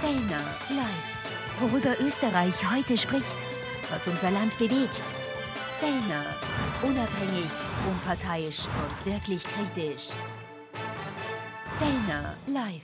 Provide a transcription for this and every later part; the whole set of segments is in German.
Fellner live. Worüber Österreich heute spricht, was unser Land bewegt. Fellner, unabhängig, unparteiisch und wirklich kritisch. Fellner live.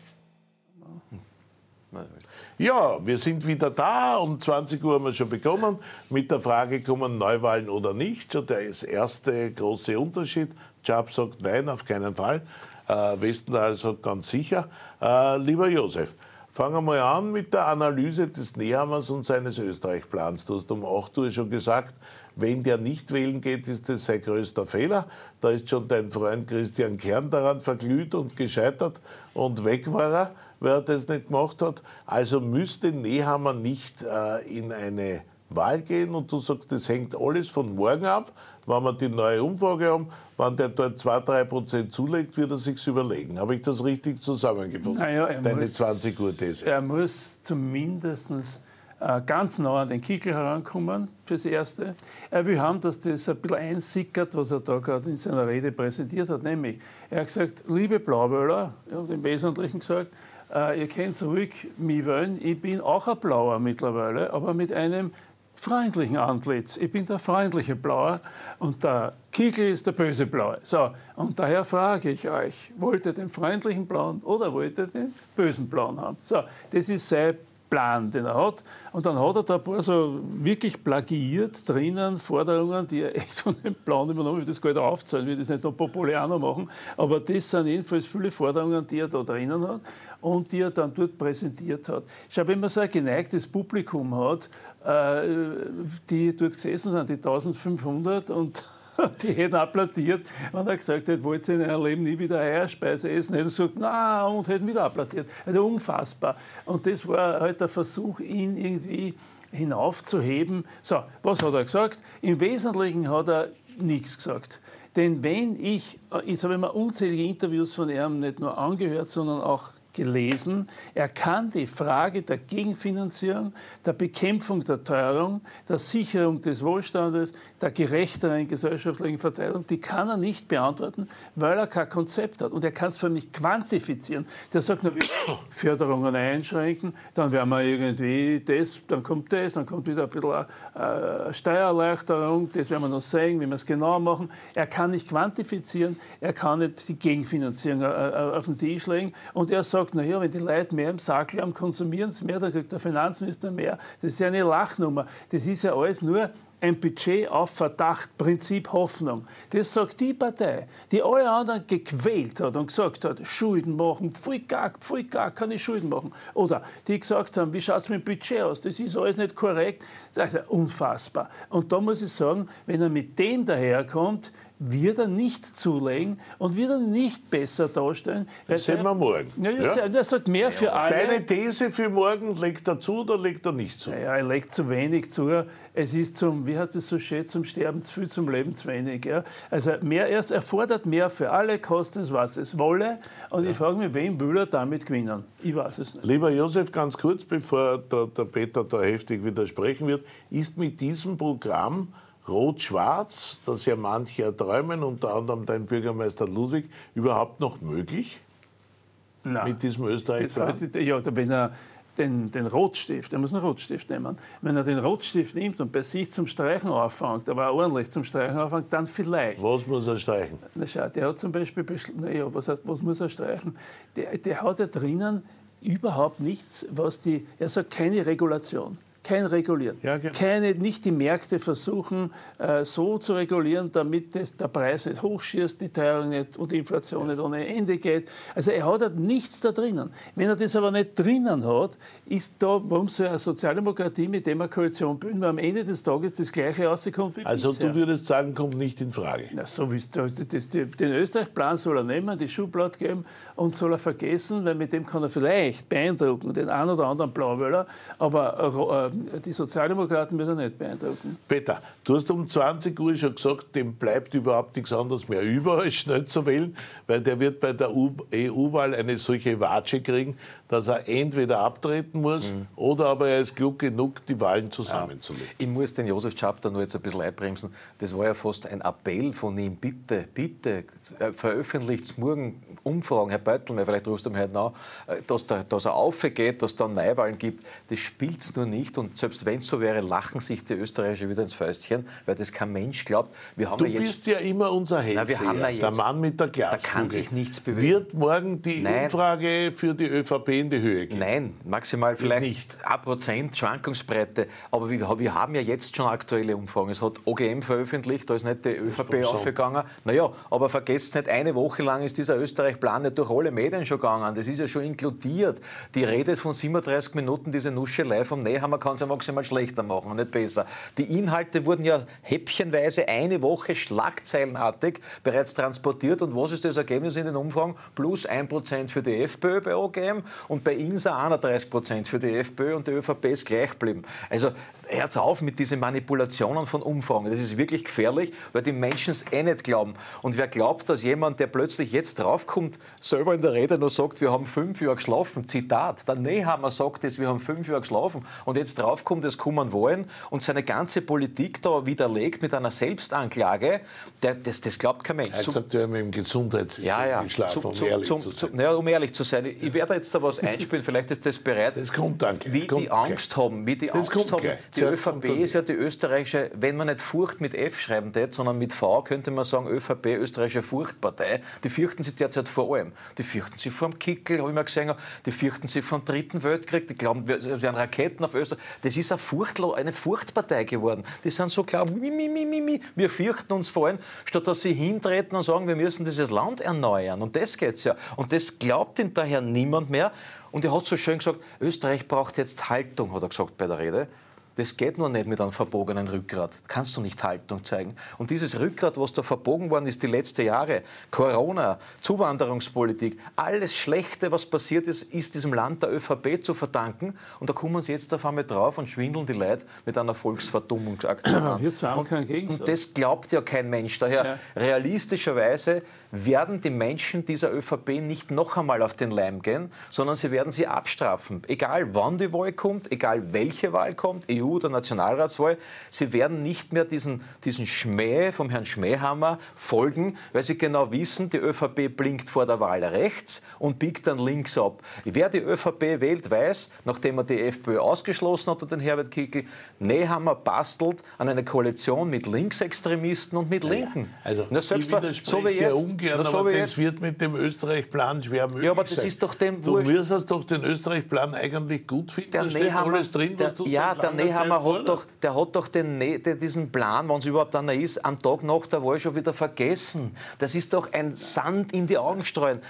Ja, wir sind wieder da. Um 20 Uhr haben wir schon begonnen. Mit der Frage, kommen Neuwahlen oder nicht? Schon der erste große Unterschied. Chab sagt nein, auf keinen Fall. Äh, Westendahl sagt ganz sicher. Äh, lieber Josef, fangen wir mal an mit der Analyse des Nehammers und seines Österreich-Plans. Du hast um 8 Uhr schon gesagt, wenn der nicht wählen geht, ist das sein größter Fehler. Da ist schon dein Freund Christian Kern daran verglüht und gescheitert und weg war er weil er das nicht gemacht hat. Also müsste Nehammer nicht äh, in eine Wahl gehen und du sagst, das hängt alles von morgen ab. Wenn wir die neue Umfrage haben, wenn der dort 2-3 Prozent zulegt, wird er sich überlegen. Habe ich das richtig zusammengefasst? Naja, Deine muss, 20 Uhr These. Er muss zumindest äh, ganz nah an den Kickel herankommen, fürs Erste. Er will haben, dass das ein bisschen einsickert, was er da gerade in seiner Rede präsentiert hat. Nämlich, er hat gesagt, liebe Blauwöller, er hat im Wesentlichen gesagt, äh, ihr könnt ruhig mich wählen. Ich bin auch ein Blauer mittlerweile, aber mit einem freundlichen Antlitz. Ich bin der freundliche Blauer und der Kickel ist der böse Blaue. So, und daher frage ich euch, wollt ihr den freundlichen Blauen oder wollt ihr den bösen Blauen haben? So, das ist sein Plan, den er hat. Und dann hat er da ein paar so wirklich plagiiert drinnen Forderungen, die er echt von dem Plan übernommen hat. Das gar nicht aufzählen, will das nicht noch populärer machen. Aber das sind jedenfalls viele Forderungen, die er da drinnen hat und die er dann dort präsentiert hat. Schau, wenn man so ein geneigtes Publikum hat, die dort gesessen sind, die 1500 und die hätten applaudiert, wenn er gesagt hätte, wollt ihr in eurem Leben nie wieder Eierspeise essen, hätte er gesagt, na und hätten wieder applaudiert. Also unfassbar. Und das war halt der Versuch, ihn irgendwie hinaufzuheben. So, was hat er gesagt? Im Wesentlichen hat er nichts gesagt. Denn wenn ich, jetzt habe ich mir unzählige Interviews von ihm nicht nur angehört, sondern auch gelesen. Er kann die Frage der Gegenfinanzierung, der Bekämpfung der Teuerung, der Sicherung des Wohlstandes, der gerechteren gesellschaftlichen Verteilung, die kann er nicht beantworten, weil er kein Konzept hat. Und er kann es für mich quantifizieren. Der sagt, wir Förderungen einschränken, dann werden wir irgendwie das, dann kommt das, dann kommt wieder ein bisschen äh, Steuererleichterung, das werden wir noch sehen, wie wir es genau machen. Er kann nicht quantifizieren, er kann nicht die Gegenfinanzierung äh, äh, auf den Tisch legen und er sagt, naja, wenn die Leute mehr im Sackel haben, konsumieren sie mehr, dann kriegt der Finanzminister mehr. Das ist ja eine Lachnummer. Das ist ja alles nur ein Budget auf Verdacht, Prinzip Hoffnung. Das sagt die Partei, die alle anderen gequält hat und gesagt hat, Schulden machen, pfui gar, pfui gar, kann ich Schulden machen. Oder die gesagt haben, wie schaut es mit dem Budget aus? Das ist alles nicht korrekt. Das ist unfassbar. Und da muss ich sagen, wenn er mit dem daherkommt, wird er nicht zulegen und wird er nicht besser darstellen. Das sehen wir morgen. Ja, ja? Er sagt mehr für alle. Deine These für morgen, legt er zu oder legt er nicht zu? Naja, er legt zu wenig zu. Es ist zum, wie heißt es so schön, zum Sterben zu viel, zum Leben zu wenig. Ja? Also mehr, er fordert mehr für alle, kostet es, was es wolle. Und ja. ich frage mich, wen will er damit gewinnen? Ich weiß es nicht. Lieber Josef, ganz kurz, bevor der, der Peter da heftig widersprechen wird, ist mit diesem Programm Rot-Schwarz, das ja manche erträumen, unter anderem dein Bürgermeister Ludwig, überhaupt noch möglich? Nein. Mit diesem österreich Ja, wenn er den, den Rotstift, er muss einen Rotstift nehmen. Wenn er den Rotstift nimmt und bei sich zum Streichen anfängt, aber ordentlich zum Streichen anfängt, dann vielleicht. Was muss er streichen? Na schau, der hat zum Beispiel, naja, was heißt, was muss er streichen? Der, der hat ja drinnen überhaupt nichts, was die, er sagt keine Regulation kein Regulieren. Ja, genau. Keine, nicht die Märkte versuchen, äh, so zu regulieren, damit das, der Preis nicht hochschießt, die Teuerung nicht und die Inflation nicht ohne Ende geht. Also er hat halt nichts da drinnen. Wenn er das aber nicht drinnen hat, ist da, warum so eine Sozialdemokratie mit dem eine Koalition bilden, weil am Ende des Tages das Gleiche rauskommt wie Also bisher. du würdest sagen, kommt nicht in Frage. Na, so wie das, das, den Österreich-Plan soll er nehmen, die Schublade geben und soll er vergessen, weil mit dem kann er vielleicht beeindrucken, den einen oder anderen Blauwöller, aber äh, die Sozialdemokraten wird er nicht beeindrucken. Peter, du hast um 20 Uhr schon gesagt, dem bleibt überhaupt nichts anderes mehr über, als schnell zu wählen, weil der wird bei der EU-Wahl eine solche Watsche kriegen, dass er entweder abtreten muss mhm. oder aber er ist klug genug, die Wahlen zusammenzulegen. Ja. Ich muss den Josef Chapter nur jetzt ein bisschen einbremsen. Das war ja fast ein Appell von ihm. Bitte, bitte, äh, veröffentlicht morgen Umfragen, Herr Beutel, vielleicht rufst du mir heute nach, äh, dass, da, dass er aufgeht, dass es dann Neuwahlen gibt. Das spielt es nur nicht. Und selbst wenn es so wäre, lachen sich die Österreicher wieder ins Fäustchen, weil das kein Mensch glaubt. Wir haben du ja jetzt, bist ja immer unser Hellseher, der Mann mit der Glaskugel. Da kann sich nichts bewegen. Wird morgen die Nein. Umfrage für die ÖVP in die Höhe gehen? Nein, maximal vielleicht nicht. ein Prozent Schwankungsbreite. Aber wir, wir, haben ja jetzt schon aktuelle Umfragen. Es hat OGM veröffentlicht, da ist nicht die ÖVP aufgegangen. Naja, aber vergesst nicht, eine Woche lang ist dieser Österreich-Plan nicht durch alle Medien schon gegangen. Das ist ja schon inkludiert. Die Rede ist von 37 Minuten, diese Nuschelei vom Nehammer kann es ja maximal schlechter machen und nicht besser. Die Inhalte wurden ja häppchenweise eine Woche schlagzeilenartig bereits transportiert. Und was ist das Ergebnis in den Umfragen? Plus 1% für die FPÖ bei OGM und bei INSA 31% für die FPÖ und die ÖVP ist gleich geblieben. Also hört auf mit diesen Manipulationen von Umfragen. Das ist wirklich gefährlich, weil die Menschen es eh nicht glauben. Und wer glaubt, dass jemand, der plötzlich jetzt draufkommt, selber in der Rede nur sagt, wir haben fünf Jahre geschlafen, Zitat, der Nehammer sagt es, wir haben fünf Jahre geschlafen und jetzt draufkommt, das kommen wollen und seine ganze Politik da widerlegt mit einer Selbstanklage, der, das, das glaubt kein Mensch. Er sagt, wir haben im Gesundheitssystem ja, ja. geschlafen, um, zum, ehrlich zum, zu sein. ja, um ehrlich zu sein. Ich werde jetzt da was einspielen, vielleicht ist das bereit. Das kommt dann gleich. Wie die Angst haben, wie die das Angst haben. Gleich. Die ÖVP ist ja die österreichische, wenn man nicht Furcht mit F schreiben tät, sondern mit V, könnte man sagen ÖVP, österreichische Furchtpartei. Die fürchten sich derzeit vor allem. Die fürchten sich vor dem Kickel, habe ich mal gesehen, die fürchten sich vor dem Dritten Weltkrieg, die glauben, es werden Raketen auf Österreich. Das ist eine, Furchtlo eine Furchtpartei geworden. Die sind so klar, mi, mi, mi, mi, mi. wir fürchten uns vor allem, statt dass sie hintreten und sagen, wir müssen dieses Land erneuern. Und das geht es ja. Und das glaubt ihm daher niemand mehr. Und er hat so schön gesagt, Österreich braucht jetzt Haltung, hat er gesagt bei der Rede. Das geht nur nicht mit einem verbogenen Rückgrat. Kannst du nicht Haltung zeigen. Und dieses Rückgrat, was da verbogen worden ist die letzten Jahre, Corona, Zuwanderungspolitik, alles Schlechte, was passiert ist, ist diesem Land der ÖVP zu verdanken. Und da kommen sie jetzt auf einmal drauf und schwindeln die Leute mit einer Volksverdummungsaktion an. Und, und, das glaubt ja kein Mensch. Daher ja. realistischerweise werden die Menschen dieser ÖVP nicht noch einmal auf den Leim gehen, sondern sie werden sie abstrafen. Egal wann die Wahl kommt, egal welche Wahl kommt, EU EU- oder Nationalratswahl, sie werden nicht mehr diesen, diesen Schmäh vom Herrn Schmähhammer folgen, weil sie genau wissen, die ÖVP blinkt vor der Wahl rechts und biegt dann links ab. Wer die ÖVP wählt, weiß, nachdem er die FPÖ ausgeschlossen hat und den Herbert Kickl, Nehammer bastelt an eine Koalition mit Linksextremisten und mit Linken. Also, Na, selbst ich so wie jetzt, ungern, so aber das wird mit dem Österreich-Plan schwer möglich Ja, aber das sein. ist doch dem Du müsstest doch den Österreich-Plan eigentlich gut finden. Der da steht Nehammer, alles drin, was du Ja, der Nehammer Nehammer hat doch, der hat doch den, den, diesen Plan, wenn es überhaupt einer ist, am Tag nach der Wahl schon wieder vergessen. Das ist doch ein Sand in die Augen streuen.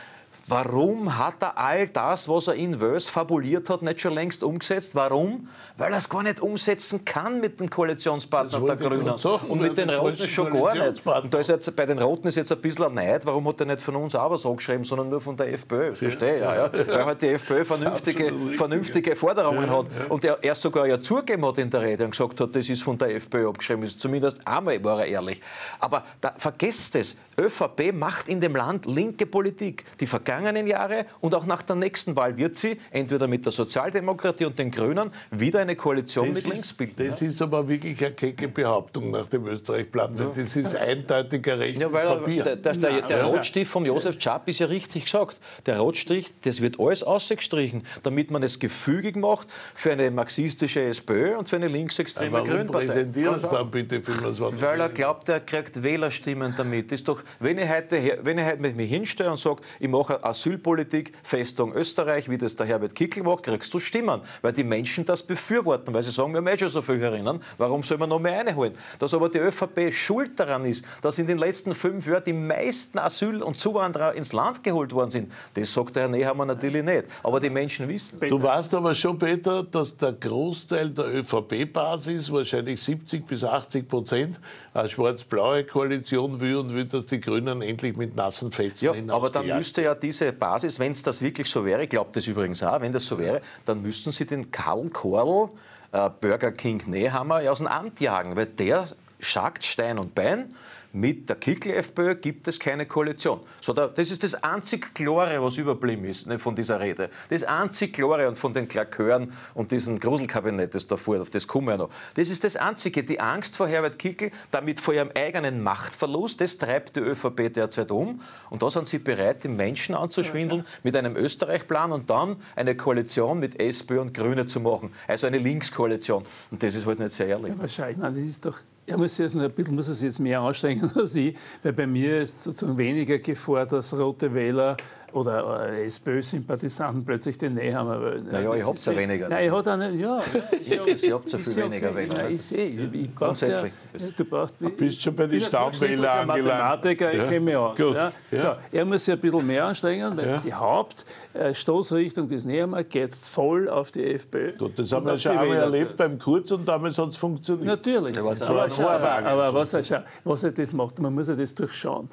Warum hat er all das, was er in Wös fabuliert hat, nicht schon längst umgesetzt? Warum? Weil er es gar nicht umsetzen kann mit den Koalitionspartnern der Grünen. Sagen, und mit den Roten schon gar nicht. Und da ist jetzt, bei den Roten ist jetzt ein bisschen ein Neid. Warum hat er nicht von uns auch was angeschrieben, sondern nur von der FPÖ? Verstehe, ja, ja. Weil halt die FPÖ vernünftige, vernünftige Forderungen hat. Und er erst sogar ja zugegeben hat in der Rede und gesagt hat, das ist von der FPÖ abgeschrieben. Zumindest einmal war er ehrlich. Aber da, vergesst es. ÖVP macht in dem Land linke Politik. Die vergangenen Jahre und auch nach der nächsten Wahl wird sie entweder mit der Sozialdemokratie und den Grünen wieder eine Koalition das mit links bilden. Das ja? ist aber wirklich eine kecke Behauptung nach dem Österreich-Plan. Ja. Das ist eindeutiger rechts ja, weil Papier. Der, der, der, der Rotstift von Josef Czap ist ja richtig gesagt. Der Rotstrich, das wird alles ausgestrichen, damit man es gefügig macht für eine marxistische SPÖ und für eine linksextreme Grünpartei. präsentieren Sie dann bitte 25 Weil er glaubt, er kriegt Wählerstimmen damit. Das ist doch, wenn ich heute, wenn ich heute mich hinstelle und sage, ich mache Asylpolitik, Festung Österreich, wie das der Herbert Kickl macht, kriegst du Stimmen, weil die Menschen das befürworten, weil sie sagen, wir haben eh schon so viele Hörerinnen, warum soll man noch mehr reinholen? Dass aber die ÖVP schuld daran ist, dass in den letzten fünf Jahren die meisten Asyl- und Zuwanderer ins Land geholt worden sind, das sagt der Herr Nehammer natürlich nicht. Aber die Menschen wissen es. Du weißt aber schon, Peter, dass der Großteil der ÖVP-Basis, wahrscheinlich 70 bis 80 Prozent, eine schwarz-blaue Koalition will und will, dass die Grünen endlich mit nassen Fetzen Ja, aber dann müsste ja diese Basis, wenn es das wirklich so wäre, ich glaube das übrigens auch, wenn das so wäre, dann müssten Sie den Karl Korl, äh, Burger King Nehammer, ja aus dem Amt jagen, weil der schagt Stein und Bein mit der Kickl-FPÖ gibt es keine Koalition. So, das ist das einzig Klare, was überblieben ist ne, von dieser Rede. Das einzig Klare und von den Klakören und diesem Gruselkabinett, das da fuhr, auf das kommen wir noch. Das ist das Einzige. Die Angst vor Herbert Kickl, damit vor ihrem eigenen Machtverlust, das treibt die ÖVP derzeit um. Und da sind sie bereit, die Menschen anzuschwindeln mit einem Österreich-Plan und dann eine Koalition mit SPÖ und Grüne zu machen. Also eine Linkskoalition. Und das ist halt nicht sehr ehrlich. Ja, wahrscheinlich. Das ist doch er muss, jetzt ein bisschen, muss es jetzt mehr anstrengen als ich, weil bei mir ist sozusagen weniger Gefahr, dass rote Wähler oder äh, SPÖ-Sympathisanten plötzlich den Nehammer wollen. Naja, ich hab's ja weniger. Nein, ich auch nicht, ja. ich hab so viel weniger okay. Wähler. ich sehe, ich, ich Grundsätzlich. Ja, du brauchst, du bist schon bei den Stammwählern angelangt. Mathematiker, ich kenne mich aus. Ja. Ja. So, er muss sich ein bisschen mehr anstrengen, weil die Hauptstoßrichtung des Nehammer geht voll auf die FPÖ. Gut, das haben wir schon einmal erlebt beim Kurz und damals hat es funktioniert. Natürlich. Aber, aber, aber was, er, was er das macht, man muss ja das durchschauen.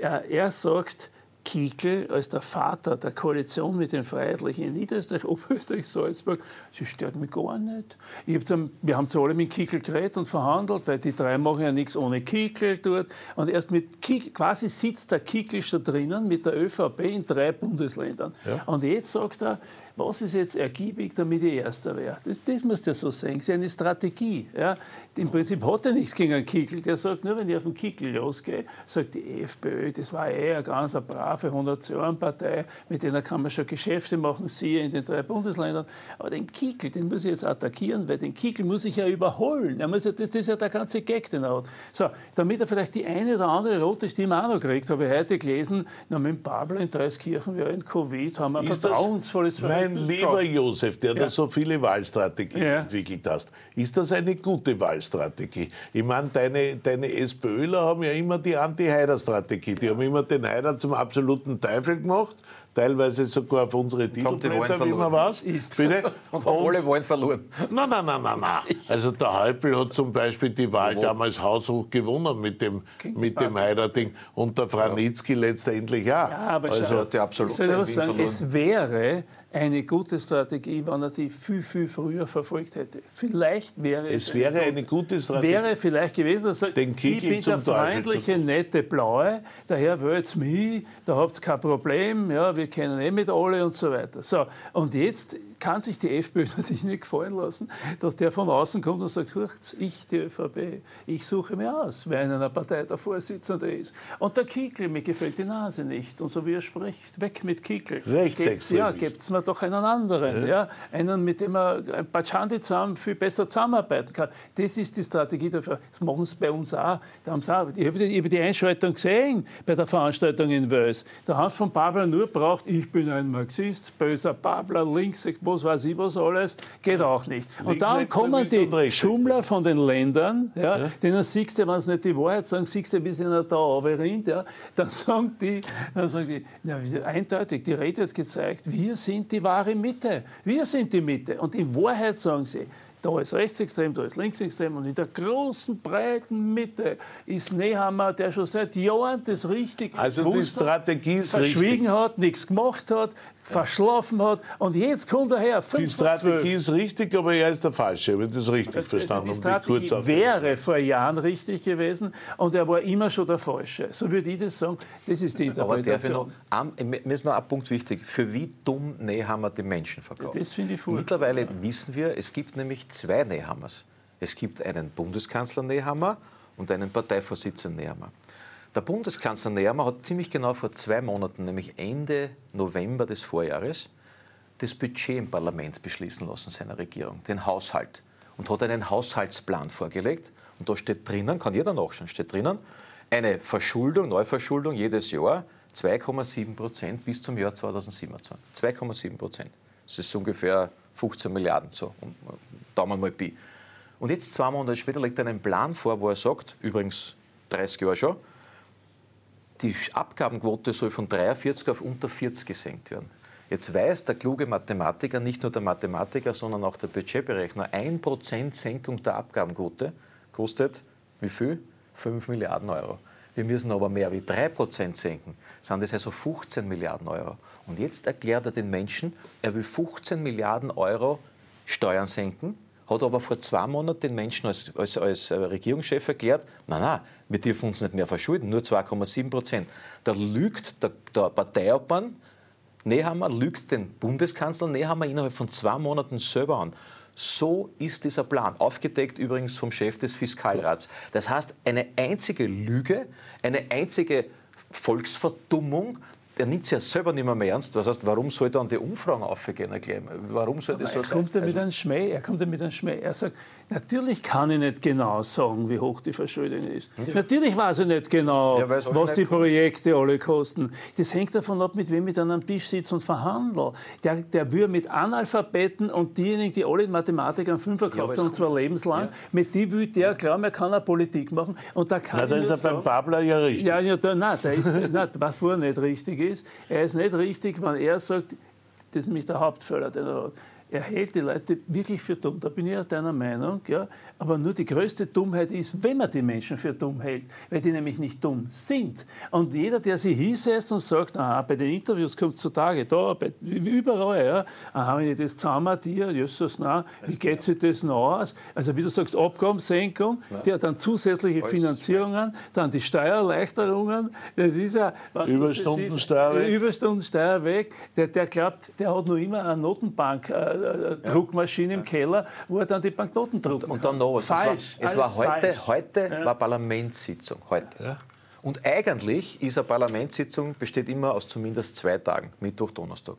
Er, er sagt, Kiekl als der Vater der Koalition mit den Freiheitlichen in Niederösterreich, Oberösterreich, Salzburg, sie stört mich gar nicht. Ich hab zum, wir haben zu alle mit Kiekl geredet und verhandelt, weil die drei machen ja nichts ohne Kiekl dort. Und erst mit Kiekl, quasi sitzt der Kiekl schon drinnen mit der ÖVP in drei Bundesländern. Ja. Und jetzt sagt er, was ist jetzt ergiebig, damit ich Erster wäre. Das, das muss der so sagen. Das ist eine Strategie. Ja. Im Prinzip hat er nichts gegen einen Kickel. Der sagt, nur wenn ich auf den Kickel losgehe, sagt die FPÖ, das war eh eine ganz eine brave 100-Jahren-Partei, mit der kann man schon Geschäfte machen, siehe in den drei Bundesländern. Aber den Kickel, den muss ich jetzt attackieren, weil den Kickel muss ich ja überholen. Er muss ja, das, das ist ja der ganze Gag, den er hat. So, damit er vielleicht die eine oder andere rote Stimme auch noch kriegt, habe ich heute gelesen, na, mit Pablo in Dreiskirchen während Covid haben wir ein vertrauensvolles Verhältnis mein lieber Josef, der ja. da so viele Wahlstrategien ja. entwickelt hast, ist das eine gute Wahlstrategie? Ich meine, deine, deine SPÖler haben ja immer die Anti-Haider-Strategie. Die haben immer den Haider zum absoluten Teufel gemacht teilweise sogar auf unsere Titelblätter, wie man weiß. Bitte? Und haben alle Wahlen verloren. Nein, nein, nein, nein, nein. Also der Halpel hat zum Beispiel die Wahl Wo? damals haushoch gewonnen mit dem, mit dem Haider-Ding und der Franitzky ja. letztendlich auch. Ja, aber also, schau, die absolute sagen, es wäre eine gute Strategie, wenn er die viel, viel früher verfolgt hätte. Vielleicht wäre es. Es wäre eine, gute Strategie. Wäre vielleicht gewesen, dass er sagt, ich bin der freundliche, nette Blaue, daher wählt's mich, da habt ihr kein Problem, ja, wir kennen eh mit alle und so weiter. So, und jetzt kann sich die FPÖ natürlich nicht gefallen lassen, dass der von außen kommt und sagt, ich, die ÖVP, ich suche mir aus, wer in einer Partei der Vorsitzende ist. Und der Kickl, mir gefällt die Nase nicht. Und so wie er spricht, weg mit Kickl. Rechtsextremist. Ja, gibt's mir doch einen anderen. Ja. ja. Einen, mit dem er ein paar Chandi zusammen viel besser zusammenarbeiten kann. Das ist die Strategie dafür. Das machen sie bei uns auch. Da haben sie auch ich habe die, die Einschaltung gesehen bei der Veranstaltung in Wels. Da hat von Babler nur braucht, ich bin ein Marxist, böser Babler, links, was weiß ich was alles, geht auch nicht. Und dann kommen die Schummler von den Ländern, ja, ja. denen siehst du, wenn sie nicht die Wahrheit sagen, siehst du, wie sie da runterrinnt, ja, dann sagen die, dann sagen die ja, eindeutig, die Rede hat gezeigt, wir sind die wahre Mitte. Wir sind die Mitte. Und in Wahrheit sagen sie, da ist rechtsextrem, da ist linksextrem und in der großen, breiten Mitte ist Nehammer, der schon seit Jahren das richtig also die Strategie ist verschwiegen richtig. hat, nichts gemacht hat, verschlafen hat und jetzt kommt er her. Die Strategie ist richtig, aber er ist der Falsche, wenn ich das richtig also verstanden habe. Die Strategie um wäre vor Jahren richtig gewesen und er war immer schon der Falsche. So würde ich das sagen. Das ist die Interpretation. Aber noch, mir ist noch ein Punkt wichtig. Für wie dumm Nehammer die Menschen verkauft. Das finde ich furchtbar. Mittlerweile ja. wissen wir, es gibt nämlich zwei Nehammers. Es gibt einen Bundeskanzler Nehammer und einen Parteivorsitzenden Nehammer. Der Bundeskanzler Nehammer hat ziemlich genau vor zwei Monaten, nämlich Ende November des Vorjahres, das Budget im Parlament beschließen lassen seiner Regierung, den Haushalt, und hat einen Haushaltsplan vorgelegt. Und da steht drinnen, kann jeder nachschauen, steht drinnen, eine Verschuldung, Neuverschuldung jedes Jahr 2,7 Prozent bis zum Jahr 2027. 2,7 Prozent. Das ist ungefähr 15 Milliarden, so Daumen mal Pi. Und jetzt, zwei Monate später, legt er einen Plan vor, wo er sagt, übrigens 30 Jahre schon, die Abgabenquote soll von 43 auf unter 40 gesenkt werden. Jetzt weiß der kluge Mathematiker, nicht nur der Mathematiker, sondern auch der Budgetberechner, 1% Senkung der Abgabenquote kostet wie viel? 5 Milliarden Euro. wir müssen aber mehr wie 3% senken, sind das also 15 Milliarden Euro. Und jetzt erklärt er den Menschen, er will 15 Milliarden Euro Steuern senken, hat aber vor zwei Monaten den Menschen als, als, als Regierungschef erklärt, nein, nein, wir dürfen uns nicht mehr verschulden, nur 2,7 Prozent. Da lügt der, der Parteiobmann Nehammer, lügt den Bundeskanzler Nehammer innerhalb von zwei Monaten selber an. So ist dieser Plan, aufgedeckt übrigens vom Chef des Fiskalrats. Das heißt, eine einzige Lüge, eine einzige Volksverdummung, er nimmt es ja selber nicht mehr, mehr ernst. Was heißt, warum soll dann die Umfragen aufgehen? Warum soll das so er sein? Kommt er, mit also, einem Schmäh, er kommt mit einem Schmäh. Er sagt, natürlich kann ich nicht genau sagen, wie hoch die Verschuldung ist. Ja. Natürlich weiß ich nicht genau, ja, was die Projekte alle kosten. Das hängt davon ab, mit wem ich dann am Tisch sitze und verhandle. Der, der würde mit Analphabeten und diejenigen, die alle in Mathematik einen Fünfer gehabt haben, und zwar lebenslang, mit die will der glauben, er kann eine Politik machen. Und da kann na, da ist er sagen, beim Babler ja richtig. Ja, ja da, nein, der ist, nein, was wo er nicht richtig ist, er ist nicht richtig, wenn er sagt, das ist nämlich der Hauptfehler, den er hat er hält die Leute wirklich für dumm. Da bin ich auch deiner Meinung. Ja? Aber nur die größte Dummheit ist, wenn man die Menschen für dumm hält, weil die nämlich nicht dumm sind. Und jeder, der sie hinsetzt und sagt, aha, bei den Interviews kommt es zutage, da, bei, überall, ja, aha, wenn ich das zusammenaddiere, Jesus, na, wie geht sich das noch aus? Also wie du sagst, Abgabensenkung, ja. hat dann zusätzliche Finanzierungen, dann die Steuererleichterungen, das ist ja... Überstundensteuer weg. Überstundensteuer weg. Der, der glaubt, der hat noch immer eine Notenbank äh, äh, Druckmaschine im Keller, wo er dann die Banknoten druckt. Und, und dann noch was. Falsch. Es war, es war heute, falsch. heute ja. war Parlamentssitzung. Heute. Ja. Und eigentlich ist eine Parlamentssitzung besteht immer aus zumindest zwei Tagen, Mittwoch, Donnerstag.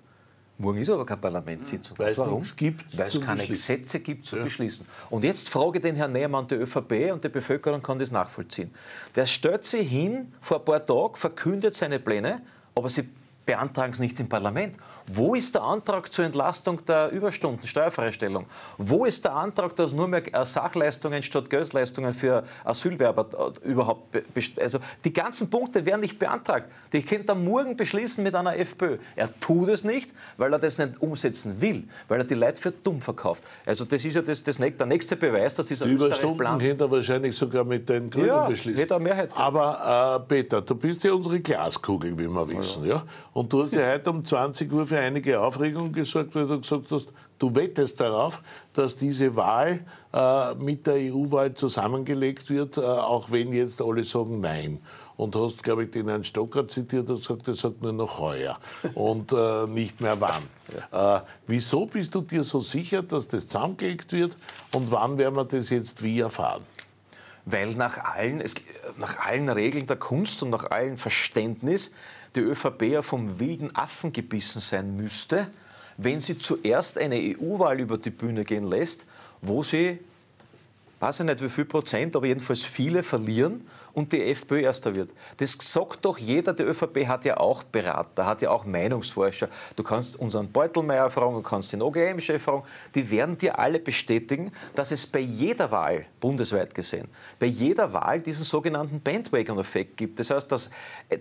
Morgen ist aber keine Parlamentssitzung. Weil warum? es gibt Weil es keine Gesetze gibt zu ja. beschließen. Und jetzt frage den Herrn Nehmann der ÖVP und die Bevölkerung kann das nachvollziehen. Der stellt sich hin vor ein paar Tagen, verkündet seine Pläne, aber sie beantragen es nicht im Parlament. Wo ist der Antrag zur Entlastung der Überstunden, Steuerfreistellung? Wo ist der Antrag, dass nur mehr äh, Sachleistungen statt Geldleistungen für Asylwerber äh, überhaupt, also die ganzen Punkte werden nicht beantragt. Die könnte er morgen beschließen mit einer FPÖ. Er tut es nicht, weil er das nicht umsetzen will, weil er die Leute für dumm verkauft. Also das ist ja das, das, der nächste Beweis, dass dieser Die Überstunden könnte er wahrscheinlich sogar mit den Grünen ja, beschließen. Hätte er Mehrheit Aber äh, Peter, du bist ja unsere Glaskugel, wie wir wissen. Ja. ja? Und du hast ja heute um 20 Uhr für einige Aufregung gesorgt, weil du gesagt hast, du wettest darauf, dass diese Wahl äh, mit der EU-Wahl zusammengelegt wird, äh, auch wenn jetzt alle sagen Nein. Und hast, glaube ich, den Herrn Stocker zitiert und gesagt, er sagt nur noch heuer und äh, nicht mehr wann. Äh, wieso bist du dir so sicher, dass das zusammengelegt wird und wann werden wir das jetzt wie erfahren? Weil nach allen, es, nach allen Regeln der Kunst und nach allen Verständnis die ÖVP ja vom wilden Affen gebissen sein müsste, wenn sie zuerst eine EU-Wahl über die Bühne gehen lässt, wo sie, weiß ich nicht wie viel Prozent, aber jedenfalls viele verlieren und die FPÖ erster wird. Das sagt doch jeder, die ÖVP hat ja auch Berater, hat ja auch Meinungsforscher. Du kannst unseren Beutelmeier fragen, du kannst den OGM-Chef fragen, die werden dir alle bestätigen, dass es bei jeder Wahl, bundesweit gesehen, bei jeder Wahl diesen sogenannten Bandwagon-Effekt gibt. Das heißt, dass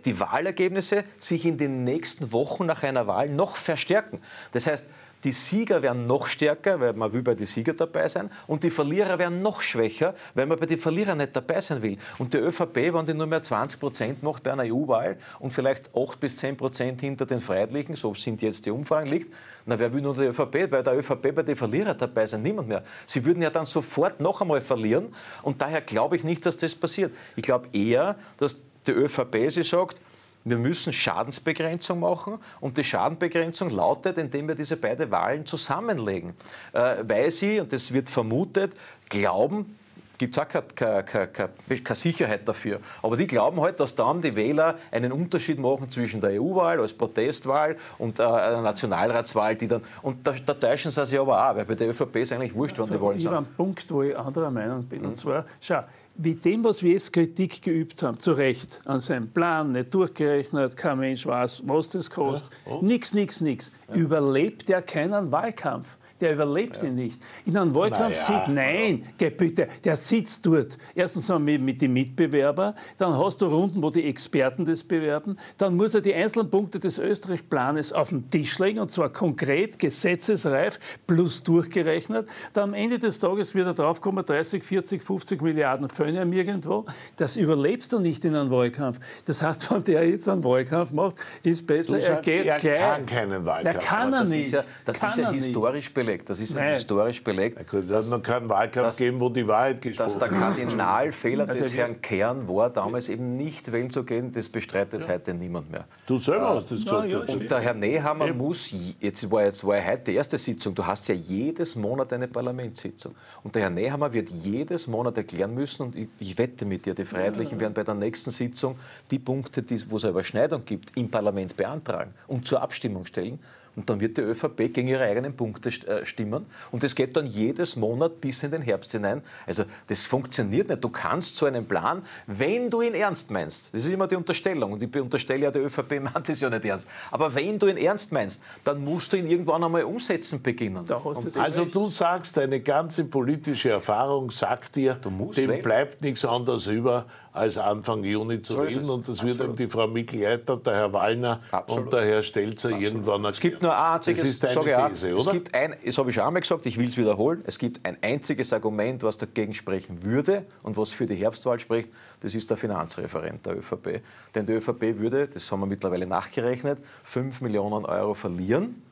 die Wahlergebnisse sich in den nächsten Wochen nach einer Wahl noch verstärken. Das heißt, die Sieger werden noch stärker, weil man will bei den Sieger dabei sein. Und die Verlierer werden noch schwächer, weil man bei den Verlierern nicht dabei sein will. Und die ÖVP, wenn die nur mehr 20 Prozent macht bei einer EU-Wahl und vielleicht 8 bis 10 Prozent hinter den Freiheitlichen, so sind jetzt die Umfragen, liegt, na, wer will nur die ÖVP? Bei der ÖVP bei den Verlierern dabei sein? Niemand mehr. Sie würden ja dann sofort noch einmal verlieren. Und daher glaube ich nicht, dass das passiert. Ich glaube eher, dass die ÖVP sie sagt, wir müssen Schadensbegrenzung machen und die Schadenbegrenzung lautet, indem wir diese beiden Wahlen zusammenlegen, äh, weil sie, und das wird vermutet, glauben, gibt es auch keine, keine, keine, keine, Sicherheit dafür. Aber die glauben halt, dass dann die Wähler einen Unterschied machen zwischen der EU-Wahl als Protestwahl und äh, einer Nationalratswahl, die dann. Und da, da täuschen sie sich aber auch, weil bei der ÖVP ist eigentlich wurscht, wann die wollen. Ich habe einen Punkt, wo ich anderer Meinung bin. Mhm. Und zwar, schau, wie dem, was wir jetzt Kritik geübt haben, zu Recht, an seinem Plan, nicht durchgerechnet, kein Mensch weiß, was das kostet, ja. oh. nix, nix, nix, ja. überlebt er keinen Wahlkampf. Der überlebt ihn nicht. In einem Wahlkampf naja, sieht, nein, geh bitte, der sitzt dort. Erstens mit, mit den Mitbewerbern, dann hast du Runden, wo die Experten das bewerben, dann muss er die einzelnen Punkte des Österreich-Planes auf den Tisch legen, und zwar konkret, gesetzesreif, plus durchgerechnet. Dann am Ende des Tages wird er draufkommen, 30, 40, 50 Milliarden Föhne irgendwo. Das überlebst du nicht in einem Wahlkampf. Das heißt, wenn der jetzt einen Wahlkampf macht, ist besser, du er geht er gleich. kann keinen Wahlkampf. Er kann er nicht. Ist ja, das kann ist ja historisch belegt. Das ist ja historisch belegt. Es hat noch keinen Wahlkampf dass, geben, wo die Wahrheit gesprochen wird. Dass der Kardinalfehler des Herrn Kern war, damals eben nicht wählen zu gehen, das bestreitet ja. heute niemand mehr. Du selber hast das gesagt. Ja, und der Herr Nehammer muss, jetzt war, jetzt war heute die erste Sitzung, du hast ja jedes Monat eine Parlamentssitzung. Und der Herr Nehammer wird jedes Monat erklären müssen, und ich, ich wette mit dir, die Freiheitlichen werden bei der nächsten Sitzung die Punkte, wo es eine Überschneidung gibt, im Parlament beantragen und zur Abstimmung stellen. Und dann wird die ÖVP gegen ihre eigenen Punkte äh, stimmen. Und das geht dann jedes Monat bis in den Herbst hinein. Also das funktioniert nicht. Du kannst so einen Plan, wenn du ihn ernst meinst, das ist immer die Unterstellung, und ich unterstelle ja, die ÖVP meint das ja nicht ernst, aber wenn du ihn ernst meinst, dann musst du ihn irgendwann einmal umsetzen beginnen. Du also du sagst, deine ganze politische Erfahrung sagt dir, dem wählen. bleibt nichts anderes über, als Anfang Juni zu so wählen. Und das Absolut. wird eben die Frau Mikl-Leitner, der Herr Wallner Absolut. und der Herr Stelzer Absolut. irgendwann erklären. Es gibt nur ein einziges, das ist deine These, oder? Es gibt ein, das habe ich schon einmal gesagt, ich will es wiederholen, es gibt ein einziges Argument, was dagegen sprechen würde und was für die Herbstwahl spricht, das ist der Finanzreferent der ÖVP. Denn die ÖVP würde, das haben wir mittlerweile nachgerechnet, 5 Millionen Euro verlieren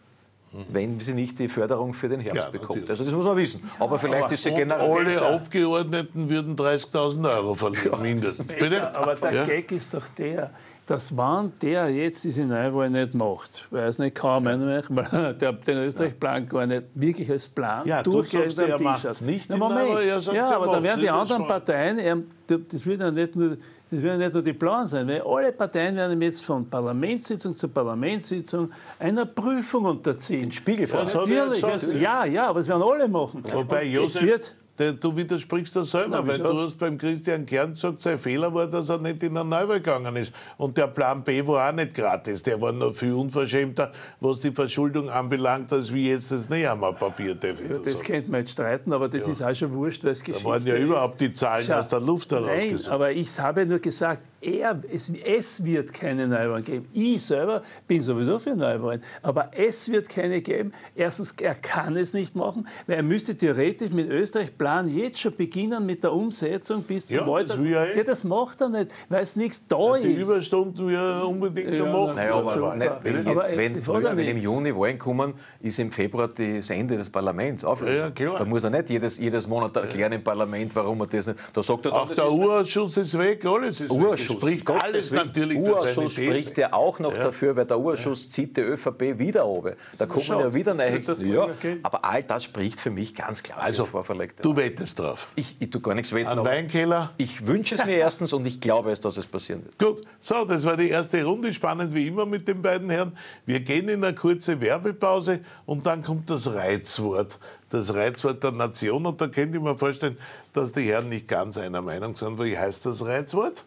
wenn sie nicht die Förderung für den Herbst ja, bekommt. Also das muss man wissen. Aber vielleicht aber ist sie generell. Alle Abgeordneten würden 30.000 Euro verlieren, ja. mindestens. Bitte? Aber der ja? Gag ist doch der, dass wenn der jetzt diese Neuwahl nicht macht, weil es nicht kaum einer weil der den Österreich-Plan gar nicht wirklich als Plan ja, durchgerechnet am Tisch hat. Nicht Na, Moment. ja, aber dann werden die anderen Parteien, das wird ja nicht nur das werden nicht nur die Blauen sein, weil alle Parteien werden jetzt von Parlamentssitzung zu Parlamentssitzung einer Prüfung unterziehen. Den Spiegel ja, natürlich. Ja, ja, aber das werden alle machen. Wobei Josef, Du widersprichst das selber, Na, weil du hast beim Christian Kern gesagt, sein Fehler war, dass er nicht in eine Neuwahl gegangen ist. Und der Plan B war auch nicht gratis. Der war noch viel unverschämter, was die Verschuldung anbelangt, als wie jetzt das Nehammer-Papierdefizit. Ja, das könnte man jetzt streiten, aber das ja. ist auch schon wurscht, weil es Geschichte Da waren ja überhaupt die Zahlen Schau, aus der Luft herausgesucht. Nein, aber ich habe nur gesagt, er, es, es, wird keine Neuwahlen geben. Ich selber bin sowieso für Neuwahlen, aber es wird keine geben. Erstens, er kann es nicht machen, weil er müsste theoretisch mit Österreich Plan jetzt schon beginnen mit der Umsetzung bis zum ja, Wahltag. Das ja, das macht er nicht, weil es nichts da ja, die ist. Die Überstunden will er unbedingt ja, machen. Naja, aber nicht, wenn, jetzt, wenn, früher, wenn im Juni Wahlen kommen, ist im Februar das Ende des Parlaments auflösen. Ja, da muss er nicht jedes, jedes Monat erklären im Parlament, warum er das nicht... Da sagt er dann, Auch der Urausschuss ist weg, alles ist Urschuss, weg. Spricht Gott alles natürlich Urschuss spricht ja auch noch dafür, weil der Urschuss zieht die ÖVP wieder oben. Da kommen ja wieder neue... Ja, aber all das spricht für mich ganz klar also, vorverlegt. Du wettest drauf. Ich, ich tue gar nichts wetten. An Weinkeller? Ich wünsche es mir erstens und ich glaube es, dass es passieren wird. Gut, so, das war die erste Runde. Spannend wie immer mit den beiden Herren. Wir gehen in eine kurze Werbepause und dann kommt das Reizwort. Das Reizwort der Nation. Und da könnte ich mir vorstellen, dass die Herren nicht ganz einer Meinung sind. Wie heißt das Reizwort?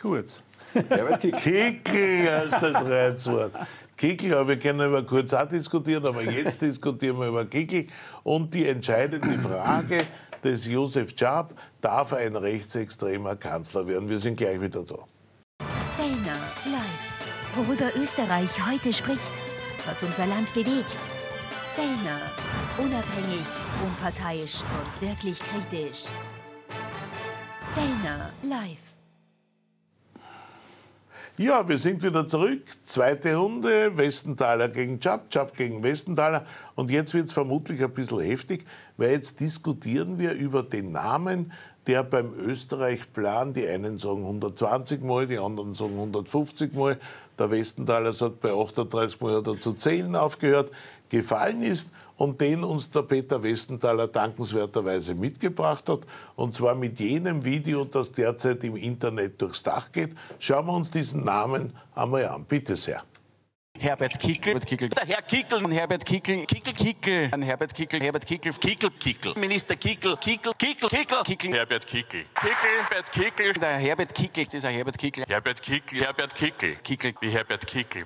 Kurz. Kickel heißt das Reizwort. Kickel, aber wir können über kurz auch diskutieren, aber jetzt diskutieren wir über Kickel. Und die entscheidende Frage, des Josef Chab darf ein rechtsextremer Kanzler werden. Wir sind gleich wieder da. Fellner live. Worüber Österreich heute spricht, was unser Land bewegt. Fellner. Unabhängig, unparteiisch und wirklich kritisch. Fellner live. Ja, wir sind wieder zurück. Zweite Runde, Westenthaler gegen Chap, Chap gegen Westenthaler. Und jetzt wird es vermutlich ein bisschen heftig, weil jetzt diskutieren wir über den Namen, der beim Österreich-Plan, die einen sagen 120 Mal, die anderen sagen 150 Mal, der Westenthaler sagt, bei 38 Mal hat er zu zählen aufgehört, gefallen ist und den uns der Peter Westenthaler dankenswerterweise mitgebracht hat. Und zwar mit jenem Video, das derzeit im Internet durchs Dach geht. Schauen wir uns diesen Namen einmal an. Bitte sehr. Herbert Kickel. Herbert Kickel. Der Herr Kickel und Herbert Kickel. Kickel, Kickel. Ein Herbert Kickel. Herbert Kickel. Kickel, Kickel. Minister Kickel. Kickel, Kickel, Kickel. Kickel. Herbert Kickel. Kickel, Herbert Kickel. Der Herbert Kickel. Dieser Herbert Kickel. Herbert Kickel. Herbert Kickel. Kickel. Wie Herbert Kickel.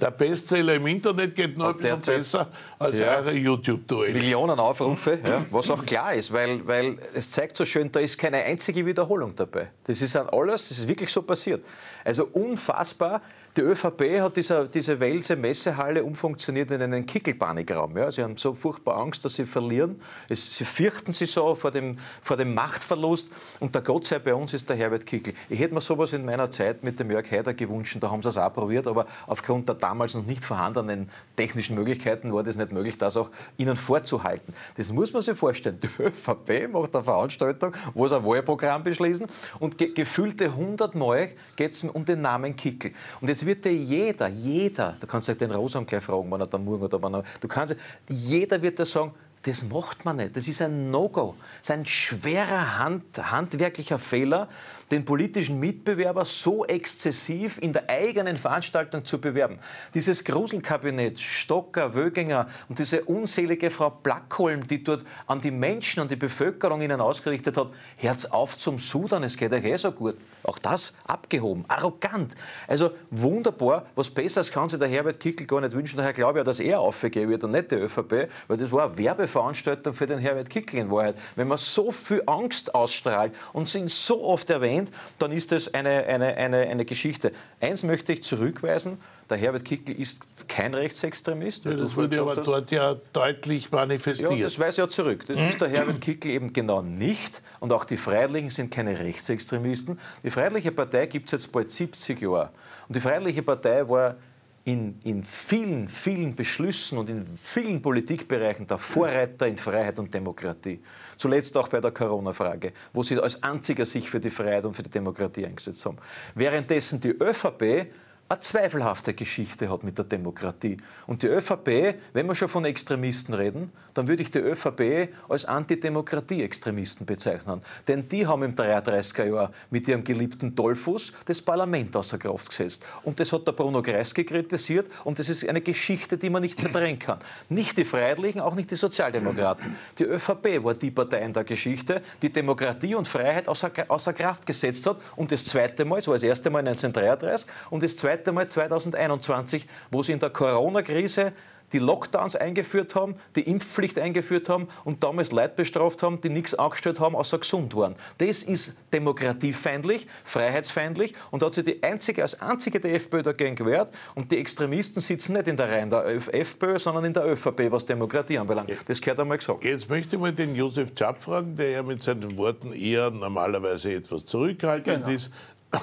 Der Bestseller im Internet geht noch ein bisschen besser als Ja. eure YouTube-Duelle. Millionen Aufrufe, ja, was auch klar ist, weil, weil es zeigt so schön, da ist keine einzige Wiederholung dabei. Das ist an alles, das ist wirklich so passiert. Also unfassbar. Die ÖVP hat dieser, diese Welse Messehalle umfunktioniert in einen Kickelpanikraum. Ja. Sie haben so furchtbar Angst, dass sie verlieren. Es, sie fürchten sich so vor dem, vor dem Machtverlust. Und der Gott sei bei uns ist der Herbert Kickel. Ich hätte mir sowas in meiner Zeit mit dem Jörg Haider gewünscht, da haben sie es auch probiert, aber aufgrund der damals noch nicht vorhandenen technischen Möglichkeiten war das nicht möglich, das auch ihnen vorzuhalten. Das muss man sich vorstellen. Die ÖVP macht eine Veranstaltung, wo sie ein Wahlprogramm beschließen und ge gefühlte 100 Mal geht es um den Namen Kickel. Und jetzt wird dir jeder, jeder, du kannst dich den Rosam gleich fragen, wann er da morgen oder wann er, du kannst, jeder wird dir sagen, das macht man nicht. Das ist ein No-Go. Das ist ein schwerer Hand, handwerklicher Fehler, den politischen Mitbewerber so exzessiv in der eigenen Veranstaltung zu bewerben. Dieses Gruselkabinett, Stocker, Wöginger und diese unselige Frau Blackholm, die dort an die Menschen und die Bevölkerung ihnen ausgerichtet hat, Herz auf zum Sudan, es geht euch eh so gut. Auch das abgehoben, arrogant. Also wunderbar, was Besseres kann sich der Herbert Kickl gar nicht wünschen. Daher glaube ich, auch, dass er aufgehen wird und nicht die ÖVP, weil das war eine Werbeveranstaltung für den Herbert Kickl in Wahrheit. Wenn man so viel Angst ausstrahlt und ihn so oft erwähnt, dann ist das eine, eine, eine, eine Geschichte. Eins möchte ich zurückweisen, der Herbert Kickl ist kein Rechtsextremist. Ja, das wurde aber hast. dort ja deutlich Ja, manifestiert. das weise ja zurück. Das ist der Herbert Kickl eben genau nicht. Und auch die Freiheitlichen sind keine Rechtsextremisten. Die Freiheitliche Partei gibt es jetzt bald 70 Jahre. Und die Freiheitliche Partei war in, in vielen, vielen Beschlüssen und in vielen Politikbereichen der Vorreiter in Freiheit und Demokratie. Zuletzt auch bei der Corona-Frage, wo sie als einziger sich für die Freiheit und für die Demokratie eingesetzt haben. Währenddessen die ÖVP eine zweifelhafte Geschichte hat mit der Demokratie. Und die ÖVP, wenn wir schon von Extremisten reden, dann würde ich die ÖVP als Antidemokratie-Extremisten bezeichnen. Denn die haben im 33er Jahr mit ihrem geliebten Dollfuß das Parlament außer Kraft gesetzt. Und das hat der Bruno Kreisky kritisiert und das ist eine Geschichte, die man nicht mehr drehen kann. Nicht die Freiheitlichen, auch nicht die Sozialdemokraten. Die ÖVP war die Partei in der Geschichte, die Demokratie und Freiheit außer, außer Kraft gesetzt hat. Und das zweite Mal, das war das erste Mal 1933 und das zweite Mal 2021, wo sie in der Corona-Krise die Lockdowns eingeführt haben, die Impfpflicht eingeführt haben und damals Leute bestraft haben, die nichts angestellt haben, außer gesund waren. Das ist demokratiefeindlich, freiheitsfeindlich und da hat sich die einzige, als einzige die FPÖ dagegen gewehrt und die Extremisten sitzen nicht in der Reihe der FPÖ, sondern in der ÖVP, was Demokratie anbelangt. Das gehört einmal gesagt. Jetzt möchte ich mal den Josef Schapp fragen, der ja mit seinen Worten eher normalerweise etwas zurückhaltend Genau. ist,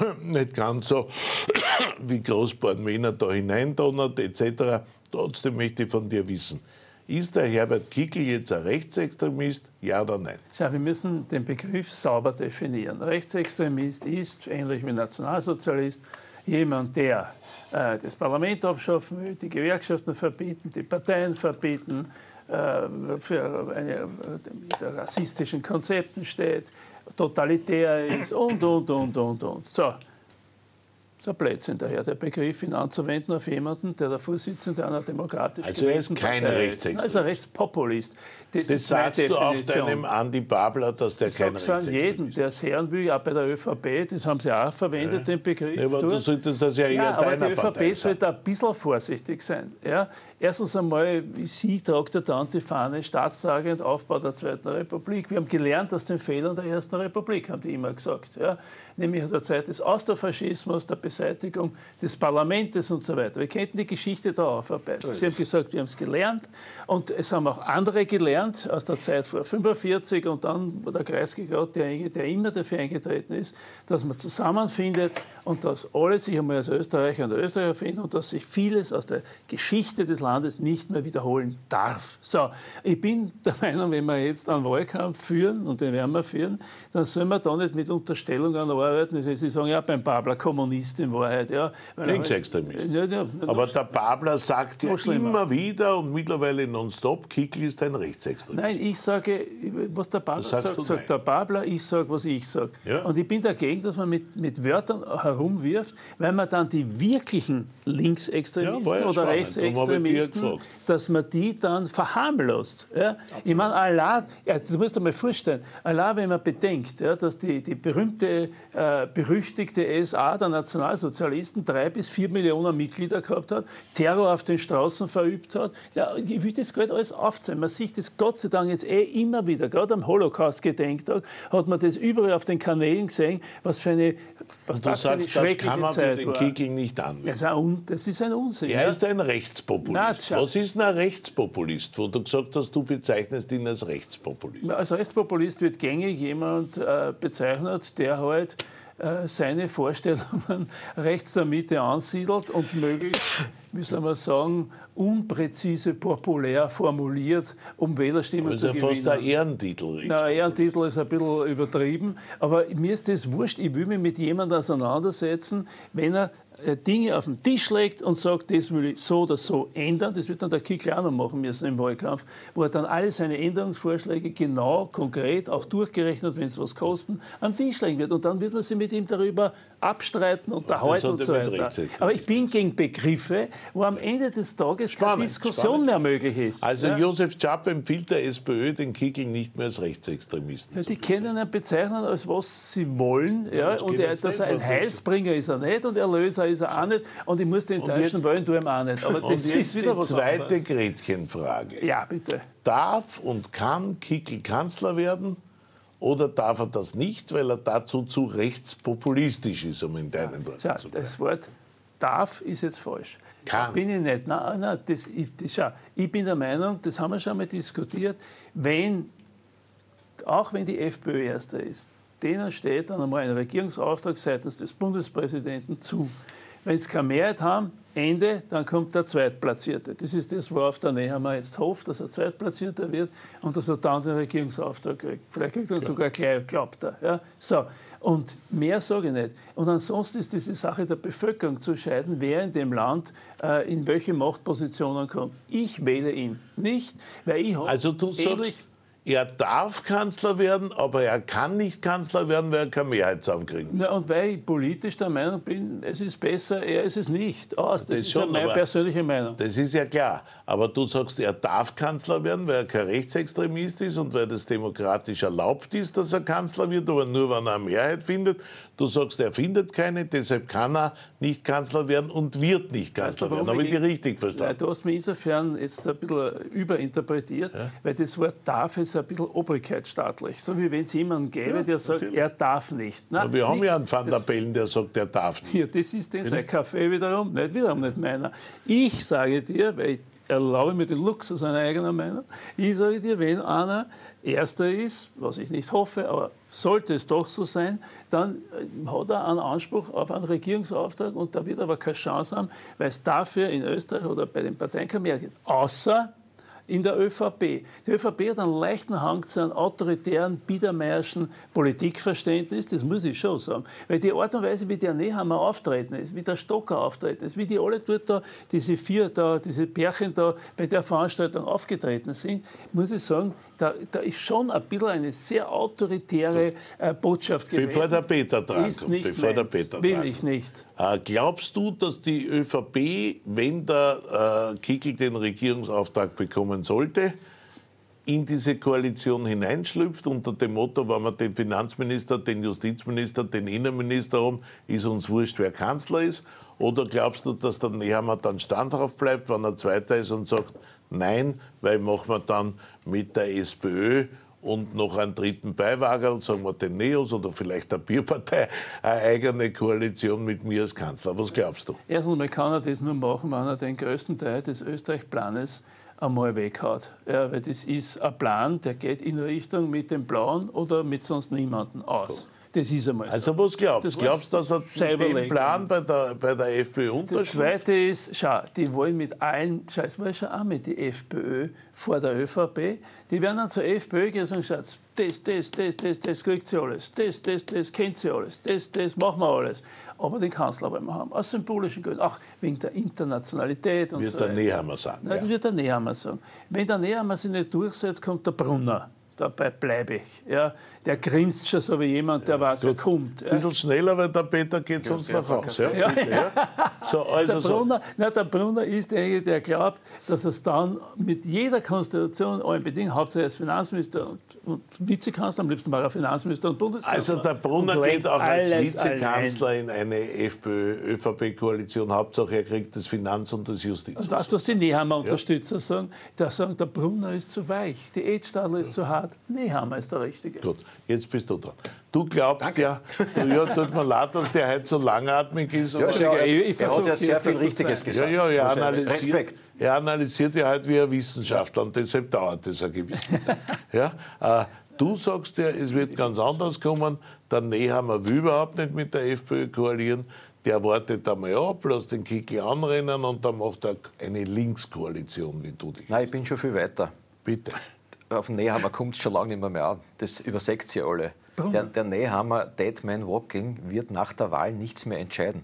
nicht ganz so wie Großborn Wiener da hineindonnert etc. Trotzdem möchte ich von dir wissen, ist der Herbert Kickl jetzt ein Rechtsextremist, ja oder nein? Ja, wir müssen den Begriff sauber definieren. Rechtsextremist ist, ähnlich wie Nationalsozialist, jemand, der äh, das Parlament abschaffen will, die Gewerkschaften verbieten, die Parteien verbieten, äh, für eine, mit rassistischen Konzepten steht, totalitär ist und, und, und, und, und. So. Ein Blödsinn daher, der Begriff ihn anzuwenden auf jemanden, der der Vorsitzende einer demokratisch Also er ist kein Partei Rechtsextremist. Also Rechtspopulist. Das, Das sagst du auch deinem Andi Babler, dass der kein an jeden, Rechtsextremist ist. der es hören will, auch bei der ÖVP, das haben sie auch verwendet, den Begriff. Ja, aber du solltest das ja eher ja, aber die Partei ÖVP sollte ein bisschen vorsichtig sein. Ja? Erstens einmal, sie tragt ja dann die Fahne staatstragend Aufbau der Zweiten Republik. Wir haben gelernt aus den Fehlern der Ersten Republik, haben die immer gesagt. Ja? Nämlich aus der Zeit des Austrofaschismus, der Beseitigung des Parlaments und so weiter. Wir könnten die Geschichte da aufarbeiten. Sie haben gesagt, wir haben es gelernt und es haben auch andere gelernt aus der Zeit vor 45 und dann wo der Kreisky gerade, der, der immer dafür eingetreten ist, dass man zusammenfindet und dass alle sich einmal als Österreicher und Österreicher finden und dass sich vieles aus der Geschichte des Landes nicht mehr wiederholen darf. So, ich bin der Meinung, wenn wir jetzt einen Wahlkampf führen, und den werden wir führen, dann sollen wir da nicht mit Unterstellungen arbeiten. Sie sagen ja beim Babler Kommunist in Wahrheit. Ja, Linksextremist. Ja, ja, Aber der Babler sagt ja immer wieder und mittlerweile nonstop, Kickl ist ein Rechtsextremist. Nein, ich sage, was der Babler sagt, sagt der Babler, ich sage, was ich sage. Ja. Und ich bin dagegen, dass man mit, mit Wörtern herumwirft, weil man dann die wirklichen Linksextremisten Ja, ja oder Rechtsextremisten, dass man die dann verharmlost. Ja? Ich meine, Allah, du musst dir mal vorstellen, Allah, wenn man bedenkt, dass die, die berühmte, äh, berüchtigte SA, der Nationalsozialisten drei bis vier Millionen Mitglieder gehabt hat, Terror auf den Straßen verübt hat. Ja, ich will das gerade alles aufzählen. Man sieht das Gott sei Dank jetzt eh immer wieder. Gerade am Holocaust-Gedenktag hat man das überall auf den Kanälen gesehen, was für eine, was du das für eine sagst, das schreckliche kann man für den war. Kickl nicht Das anwenden. das ist ein Unsinn. Er ja. ist ein Rechtspopulist. Na. Was ist ein Rechtspopulist, wo du gesagt hast, du bezeichnest ihn als Rechtspopulist? Als Rechtspopulist wird gängig jemand äh, bezeichnet, der halt seine Vorstellungen rechts der Mitte ansiedelt und möglichst, wie soll man sagen, unpräzise populär formuliert, um Wählerstimmen Das ist zu ja gewinnen. fast ein Ehrentitel. Na, Ehrentitel ist ein bisschen übertrieben, aber mir ist das wurscht. Ich will mich mit jemandem auseinandersetzen, wenn er äh, Dinge auf den Tisch legt und sagt, das will ich so oder so ändern. Das wird dann der Kickl auch noch machen müssen im Wahlkampf, wo er dann alle seine Änderungsvorschläge genau, konkret, auch durchgerechnet, wenn es was kosten, am Tisch legen wird. Und dann wird man sich mit ihm darüber abstreiten, unterhalten und so weiter. Aber ich bin gegen Begriffe, wo am Ende des Tages keine Spannend, Diskussion spannend. mehr möglich ist. Also Ja? Josef Schapp empfiehlt der SPÖ den Kickl nicht mehr als Rechtsextremisten. Ja, die können ihn bezeichnen, als was sie wollen. Ja, und geht er, dass er ein Heilsbringer ist er nicht und Erlöser ist er auch nicht. Und ich muss den Deutschen wollen, tue ihm auch nicht. Aber das ist wieder die was zweite anderes. Gretchenfrage. Ja, bitte. Darf und kann Kickl Kanzler werden oder darf er das nicht, weil er dazu zu rechtspopulistisch ist, um in deinen Worten Schau, zu bleiben? das Wort darf ist jetzt falsch. Kann. Bin ich nicht. Nein, nein, das, ich, das, schau, ich bin der Meinung, das haben wir schon mal diskutiert, wenn, auch wenn die FPÖ Erster ist, denen steht dann einmal ein Regierungsauftrag seitens des Bundespräsidenten zu. Wenn sie keine Mehrheit haben, Ende, dann kommt der Zweitplatzierte. Das ist das, worauf der Nehammer jetzt hofft, dass er Zweitplatzierter wird und dass er dann den Regierungsauftrag kriegt. Vielleicht kriegt er ihn sogar gleich, glaubt er. Ja? So. Und mehr sage ich nicht. Und ansonsten ist diese Sache der Bevölkerung zu entscheiden, wer in dem Land äh, in welche Machtpositionen kommt. Ich wähle ihn nicht, weil ich habe Also du sagst, er darf Kanzler werden, aber er kann nicht Kanzler werden, weil er keine Mehrheit zusammenkriegen. Na, und weil ich politisch der Meinung bin, es ist besser, er ist es nicht. Aus, das, ist schon, ja meine persönliche Meinung. Das ist ja klar. Aber du sagst, er darf Kanzler werden, weil er kein Rechtsextremist ist und weil das demokratisch erlaubt ist, dass er Kanzler wird, aber nur, wenn er eine Mehrheit findet. Du sagst, er findet keine, deshalb kann er nicht Kanzler werden und wird nicht Kanzler werden. Habe ich die richtig verstanden? du hast mich insofern jetzt ein bisschen überinterpretiert, weil das Wort darf ist ein bisschen obrigkeitsstaatlich. So wie wenn es jemanden gäbe, der sagt, er darf nicht. Nein, Aber wir haben nichts. ja einen Van der Bellen, der sagt, er darf nicht. Hier, das ist den sein Kaffee wiederum, nicht wiederum nicht meiner. Ich sage dir, weil ich erlaube mir den Luxus einer eigenen Meinung, ich sage dir, wenn einer Erster ist, was ich nicht hoffe, aber sollte es doch so sein, dann äh, hat er einen Anspruch auf einen Regierungsauftrag und da wird er aber keine Chance haben, weil es dafür in Österreich oder bei den Parteien keine Mehrheit gibt. Außer in der ÖVP. Die ÖVP hat einen leichten Hang zu einem autoritären, biedermeierschen Politikverständnis, das muss ich schon sagen. Weil die Art und Weise, wie der Nehammer auftreten ist, wie der Stocker auftreten ist, wie die alle dort da, diese vier da, diese Pärchen da bei der Veranstaltung aufgetreten sind, muss ich sagen, da, da ist schon ein bisschen eine sehr autoritäre äh, Botschaft gewesen. Bevor der Peter dran ist kommt, nicht bevor der meins. Peter Will ich nicht. Äh, Glaubst du, dass die ÖVP, wenn der äh, Kickl den Regierungsauftrag bekommen sollte, in diese Koalition hineinschlüpft unter dem Motto, wenn wir den Finanzminister, den Justizminister, den Innenminister haben, ist uns wurscht, wer Kanzler ist? Oder glaubst du, dass der Nehammer dann standhaft bleibt, wenn er Zweiter ist und sagt, nein, weil machen wir dann mit der SPÖ und noch einen dritten Beiwagen, sagen wir den Neos oder vielleicht der Bierpartei, eine eigene Koalition mit mir als Kanzler. Was glaubst du? Erstens einmal kann das nur machen, wenn er den größten Teil des Österreich-Planes einmal weghaut. Ja, weil das ist ein Plan, der geht in Richtung mit dem Blauen oder mit sonst niemandem aus. Das ist einmal so. Also was glaubst Das du? Glaubst du, dass er selber den. Plan bei der, bei der FPÖ Das unterschreibt? Zweite ist, schau, die wollen mit allen, schau, es war schon mit die FPÖ vor der ÖVP, die werden dann zur FPÖ gehen und sagen, schaut, das, das, das, das, das kriegt sie alles, das, das, das kennt sie alles, das, das machen wir alles. Aber den Kanzler wollen wir haben, aus symbolischen Gründen, auch wegen der Internationalität und Wird so der weiter. Nehammer sagen. Nein, das Ja. wird der Nehammer sagen. Wenn der Nehammer sich nicht durchsetzt, kommt der Brunner. dabei bleibe ich. Ja, der grinst schon so wie jemand, der weiß, wer kommt. Ein bisschen schneller, weil der Peter geht sonst nach Hause. Ja, ja. So, also der, Brunner, so. na, der Brunner ist derjenige, der glaubt, dass es dann mit jeder Konstellation, allen Bedingungen, hauptsächlich als Finanzminister und, und Vizekanzler, am liebsten war er Finanzminister und Bundeskanzler. Also der Brunner geht auch als Vizekanzler allein. in eine FPÖ-ÖVP-Koalition. Hauptsache er kriegt das Finanz- und das Justiz. Und das, was die Nehammer-Unterstützer ja. sagen, da sagen, der Brunner ist zu weich, die Edstadler ist zu hart. Nehammer ist der Richtige. Gut jetzt bist du dran. Du glaubst Danke. ja, du, ja, tut mir leid, dass der heute so langatmig ist. Ja, ja, ich, ich er hat ja sehr viel Richtiges gesagt. Ja, ja, er analysiert, er analysiert ja halt wie ein Wissenschaftler und deshalb dauert das eine gewisse Zeit. ja, äh, du sagst ja, es wird ganz anders kommen. Der Nehammer will überhaupt nicht mit der FPÖ koalieren. Der wartet einmal ab, lässt den Kickel anrennen und dann macht er eine Linkskoalition, wie du dich. Nein, ich bin schon viel weiter. Bitte auf den Nehammer kommt es schon lange nicht mehr, mehr an. Das übersägt sie alle. Der, der Nehammer Dead Man Walking wird nach der Wahl nichts mehr entscheiden.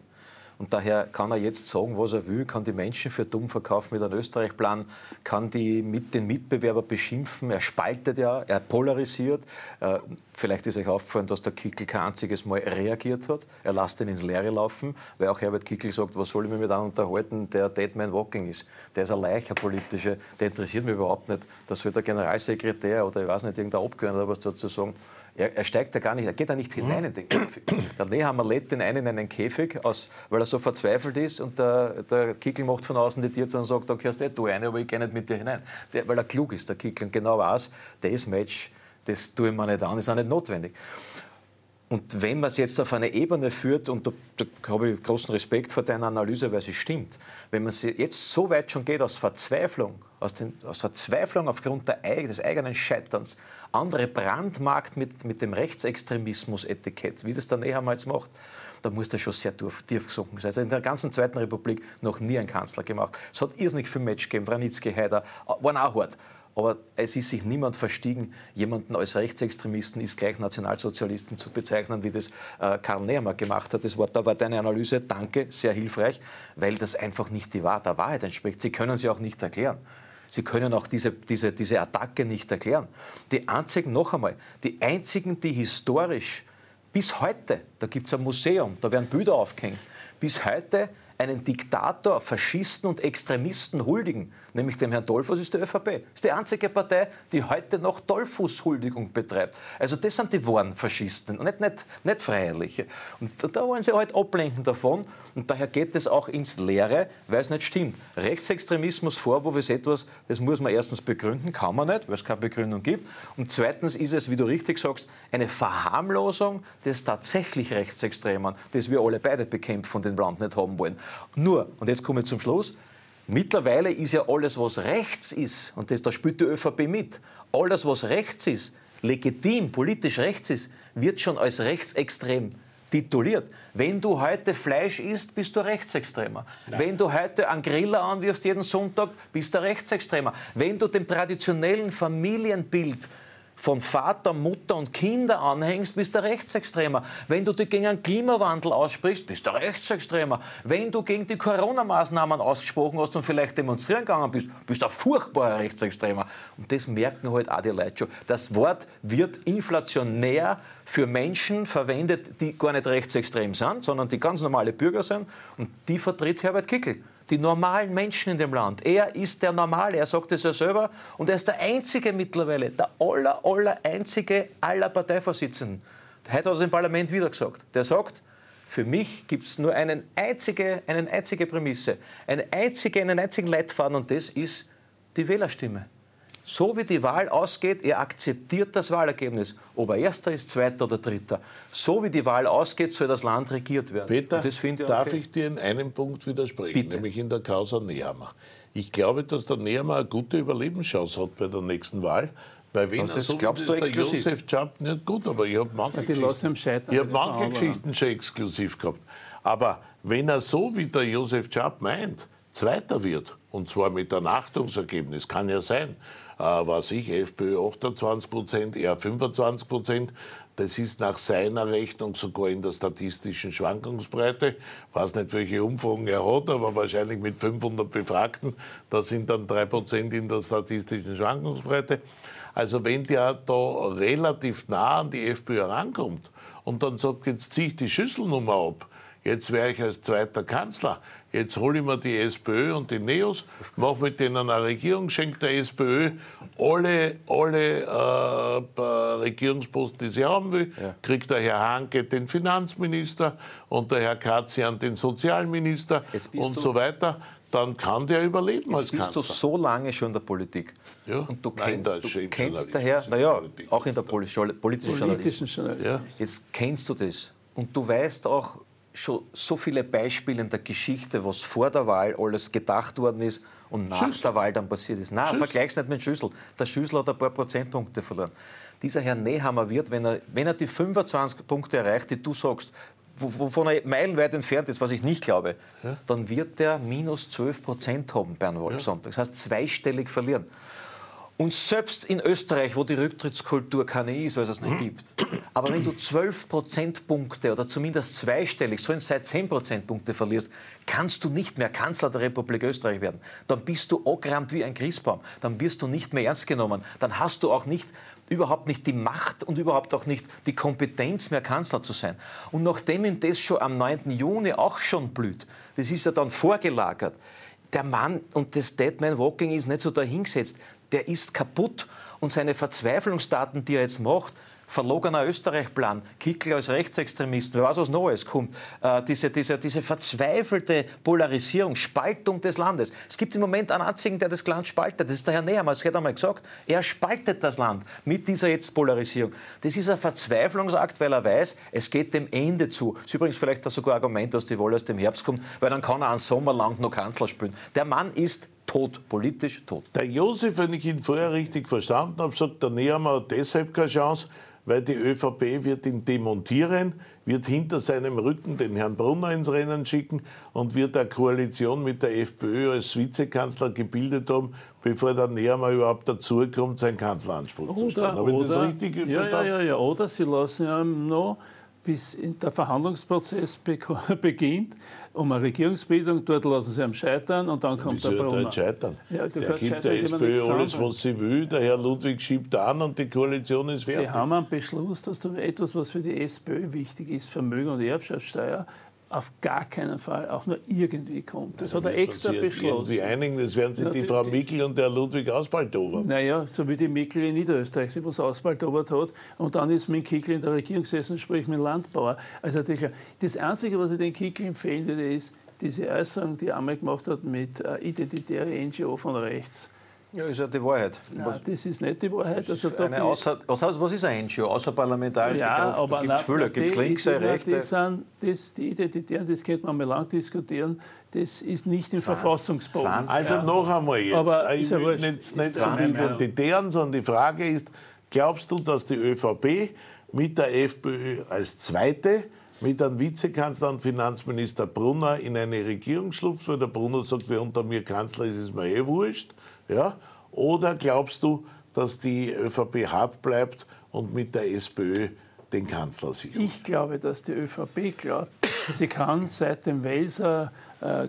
Und daher kann er jetzt sagen, was er will, kann die Menschen für dumm verkaufen mit einem Österreich-Plan, kann die mit den Mitbewerber beschimpfen. Er spaltet ja, er polarisiert. Äh, vielleicht ist euch aufgefallen, dass der Kickel kein einziges Mal reagiert hat. Er lässt ihn ins Leere laufen, weil auch Herbert Kickel sagt, was soll ich mich mit einem unterhalten, der Dead Man Walking ist. Der ist ein Leicher politische, der interessiert mich überhaupt nicht. Da soll der Generalsekretär oder ich weiß nicht, irgendein Abgeordneter was dazu sagen. Er, er, steigt da gar nicht, er geht da nicht hinein in den Käfig. Der Nehammer lädt den einen in einen Käfig, aus, weil er so verzweifelt ist und der, der Kickel macht von außen die Tür zu und sagt, da gehörst eh du eine, aber ich gehe nicht mit dir hinein. Der, weil er klug ist, der Kickel, und genau weiß, das Match, das tue ich mir nicht an, ist auch nicht notwendig. Und wenn man es jetzt auf eine Ebene führt, und da, da habe ich großen Respekt vor deiner Analyse, weil sie stimmt, wenn man jetzt so weit schon geht aus Verzweiflung, aus, den, aus Verzweiflung aufgrund der, des eigenen Scheiterns, andere brandmarkt mit, mit dem Rechtsextremismus-Etikett, wie das der Nehammer macht, da muss der schon sehr tief, tief gesunken sein. Also in der ganzen Zweiten Republik noch nie ein Kanzler gemacht. Es hat irrsinnig viel Match gegeben, Branitzky, Haider, waren auch hart. Aber es ist sich niemand verstiegen, jemanden als Rechtsextremisten ist gleich Nationalsozialisten zu bezeichnen, wie das äh, Karl Nehammer gemacht hat. Das war, da war deine Analyse, danke, sehr hilfreich, weil das einfach nicht die Wahr der Wahrheit entspricht. Sie können sie auch nicht erklären. Sie können auch diese, diese, diese Attacke nicht erklären. Die einzigen, noch einmal, die einzigen, die historisch bis heute, da gibt es ein Museum, da werden Bilder aufgehängt, bis heute einen Diktator, Faschisten und Extremisten huldigen, nämlich dem Herrn Dollfuss, ist die ÖVP. Das ist die einzige Partei, die heute noch Dollfuß-Huldigung betreibt. Also das sind die wahren Faschisten und nicht, nicht, nicht Freiheitliche. Und da wollen sie halt ablenken davon und daher geht es auch ins Leere, weil es nicht stimmt. Rechtsextremismus, Vorwurf ist etwas, das muss man erstens begründen, kann man nicht, weil es keine Begründung gibt. Und zweitens ist es, wie du richtig sagst, eine Verharmlosung des tatsächlich Rechtsextremen, das wir alle beide bekämpfen und den Land nicht haben wollen. Nur, und jetzt komme ich zum Schluss, mittlerweile ist ja alles, was rechts ist, und das, da spielt die ÖVP mit, alles, was rechts ist, legitim, politisch rechts ist, wird schon als rechtsextrem tituliert. Wenn du heute Fleisch isst, bist du Rechtsextremer. Nein. Wenn du heute einen Griller anwirfst jeden Sonntag, bist du Rechtsextremer. Wenn du dem traditionellen Familienbild von Vater, Mutter und Kinder anhängst, bist du Rechtsextremer. Wenn du dich gegen einen Klimawandel aussprichst, bist du Rechtsextremer. Wenn du gegen die Corona-Maßnahmen ausgesprochen hast und vielleicht demonstrieren gegangen bist, bist du ein furchtbarer Rechtsextremer. Und das merken halt auch die Leute schon. Das Wort wird inflationär für Menschen verwendet, die gar nicht rechtsextrem sind, sondern die ganz normale Bürger sind. Und die vertritt Herbert Kickel die normalen Menschen in dem Land. Er ist der Normale, er sagt es ja selber. Und er ist der Einzige mittlerweile, der aller, aller Einzige aller Parteivorsitzenden. Heute hat er es im Parlament wieder gesagt. Der sagt, für mich gibt es nur einen einzige, eine einzige Prämisse, eine einzige, einen einzigen Leitfaden und das ist die Wählerstimme so wie die Wahl ausgeht, er akzeptiert das Wahlergebnis. Ob er Erster ist, Zweiter oder Dritter. So wie die Wahl ausgeht, soll das Land regiert werden. Peter, ich darf okay. ich dir in einem Punkt widersprechen, Bitte. nämlich in der Causa Nehammer. Ich glaube, dass der Nehammer eine gute Überlebenschance hat bei der nächsten Wahl. Weil wenn das so glaubst du exklusiv? Josef Chap, nicht gut, aber ich habe manche, Geschichten, ich hab manche Geschichten schon exklusiv gehabt. Aber wenn er so wie der Josef Chap meint, Zweiter wird, und zwar mit einem Achtungsergebnis, kann ja sein, was ich, FPÖ 28 Prozent, er 25 Prozent. Das ist nach seiner Rechnung sogar in der statistischen Schwankungsbreite. Ich weiß nicht, welche Umfragen er hat, aber wahrscheinlich mit 500 Befragten. Da sind dann 3 Prozent in der statistischen Schwankungsbreite. Also wenn der da relativ nah an die FPÖ herankommt und dann sagt, jetzt ziehe ich die Schüsselnummer ab, jetzt wäre ich als zweiter Kanzler, jetzt hole ich mir die SPÖ und die Neos, mache mit denen eine Regierung, schenke der SPÖ alle, alle äh, Regierungsposten, die sie haben will, ja. kriegt der Herr Hanke den Finanzminister und der Herr Katzian den Sozialminister und so weiter dann kann der überleben Jetzt als bist Kanzler. du so lange schon in der Politik. Ja? Und du Nein, kennst, du kennst daher, naja, auch in der Poli politischen Journalismus. Ja. Jetzt kennst du das. Und du weißt auch schon so viele Beispiele in der Geschichte, was vor der Wahl alles gedacht worden ist und nach Schüssel. der Wahl dann passiert ist. Nein, vergleich's nicht mit Schüssel. Der Schüssel hat ein paar Prozentpunkte verloren. Dieser Herr Nehammer wird, wenn er, wenn er die 25 Punkte erreicht, die du sagst, wovon er meilenweit entfernt ist, was ich nicht glaube, ja. dann wird der minus 12 Prozent haben, Bernwald ja. Sonntag. Das heißt, zweistellig verlieren. Und selbst in Österreich, wo die Rücktrittskultur keine ist, weil es es nicht gibt, aber wenn du 12 Prozentpunkte oder zumindest zweistellig, so seit 10 Prozentpunkte verlierst, kannst du nicht mehr Kanzler der Republik Österreich werden. Dann bist du angerammt wie ein Christbaum. Dann wirst du nicht mehr ernst genommen. Dann hast du auch nicht überhaupt nicht die Macht und überhaupt auch nicht die Kompetenz mehr Kanzler zu sein. Und nachdem ihm das schon am 9. Juni auch schon blüht, das ist ja dann vorgelagert, der Mann, und das Deadman Walking ist nicht so dahingesetzt, der ist kaputt und seine Verzweiflungsdaten, die er jetzt macht, verlogener Österreich-Plan, Kickl als Rechtsextremisten, wer weiß, was Neues kommt, äh, diese, diese, diese verzweifelte Polarisierung, Spaltung des Landes. Es gibt im Moment einen einzigen, der das Land spaltet, das ist der Herr Nehammer, das hat einmal gesagt, er spaltet das Land mit dieser jetzt Polarisierung. Das ist ein Verzweiflungsakt, weil er weiß, es geht dem Ende zu. Das ist übrigens vielleicht das sogar Argument, dass die Wahl aus dem Herbst kommt, weil dann kann er einen Sommer lang noch Kanzler spielen. Der Mann ist tot, politisch tot. Der Josef, wenn ich ihn vorher richtig verstanden habe, sagt, der Nehammer hat deshalb keine Chance, weil die ÖVP wird ihn demontieren, wird hinter seinem Rücken den Herrn Brunner ins Rennen schicken und wird eine Koalition mit der FPÖ als Vizekanzler gebildet haben, bevor der Nehammer überhaupt dazukommt, seinen Kanzleranspruch oder, zu stellen. Habe ich das richtig ja, ja, ja, ja, oder sie lassen ihn noch bis der Verhandlungsprozess beginnt, um eine Regierungsbildung. Dort lassen sie am scheitern und dann kommt der Brunner. Dort scheitern? Ja, der gibt der SPÖ alles, was sie will. Der Herr Ludwig schiebt an und die Koalition ist fertig. Die haben einen Beschluss, dass etwas, was für die SPÖ wichtig ist, Vermögen- und Erbschaftssteuer, auf gar keinen Fall auch nur irgendwie kommt. Das ja, hat er extra beschlossen. Irgendwie einigen, das werden sich die Frau Mickel und der Ludwig ausbaldobern. Naja, so wie die Mickel in Niederösterreich sich was ausbaldobert hat. Und dann ist mein Kickel in der Regierung gesessen und spricht mit Landbauer. Also das Einzige, was ich den Kickel empfehlen würde, ist diese Äußerung, die er einmal gemacht hat mit äh, identitäre NGO von rechts ja, ist ja die Wahrheit. Nein, das ist nicht die Wahrheit. Also eine außer, was, was ist ein NGO? Außerparlamentarische ja, Kraft? Da gibt es viele. Gibt es Linke, Rechte? Die, sind, das, die Identitären, das könnte man mal lang diskutieren, das ist nicht im 20, Verfassungsbogen. 20, also ja. noch einmal jetzt. Aber ich will nicht, nicht die Identitären, sondern die Frage ist, glaubst du, dass die ÖVP mit der FPÖ als Zweite mit einem Vizekanzler und Finanzminister Brunner in eine Regierung schlupft, weil der Brunner sagt, wer unter mir Kanzler ist, ist mir eh wurscht. Ja? Oder glaubst du, dass die ÖVP hart bleibt und mit der SPÖ den Kanzler sichert? Ich glaube, dass die ÖVP glaubt, sie kann seit dem Welser äh, äh,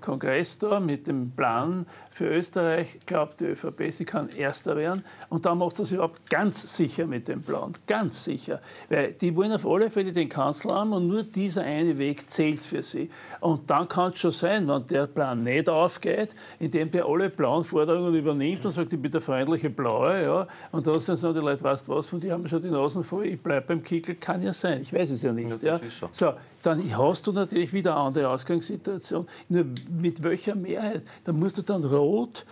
Kongress da mit dem Plan für Österreich glaubt die ÖVP, sie kann Erster werden. Und da macht sie es überhaupt ganz sicher mit dem Plan. Ganz sicher. Weil die wollen auf alle Fälle den Kanzler haben und nur dieser eine Weg zählt für sie. Und dann kann es schon sein, wenn der Plan nicht aufgeht, indem der alle blauen Forderungen übernimmt und sagt, ich bin der freundliche Blaue, ja, und dann sagen die Leute, weißt du was, von dir haben wir schon die Nasen voll, ich bleibe beim Kickel, kann ja sein, ich weiß es ja nicht. Ja, ja. So. so, dann hast du natürlich wieder eine andere Ausgangssituation. Nur mit welcher Mehrheit? Da musst du dann rot,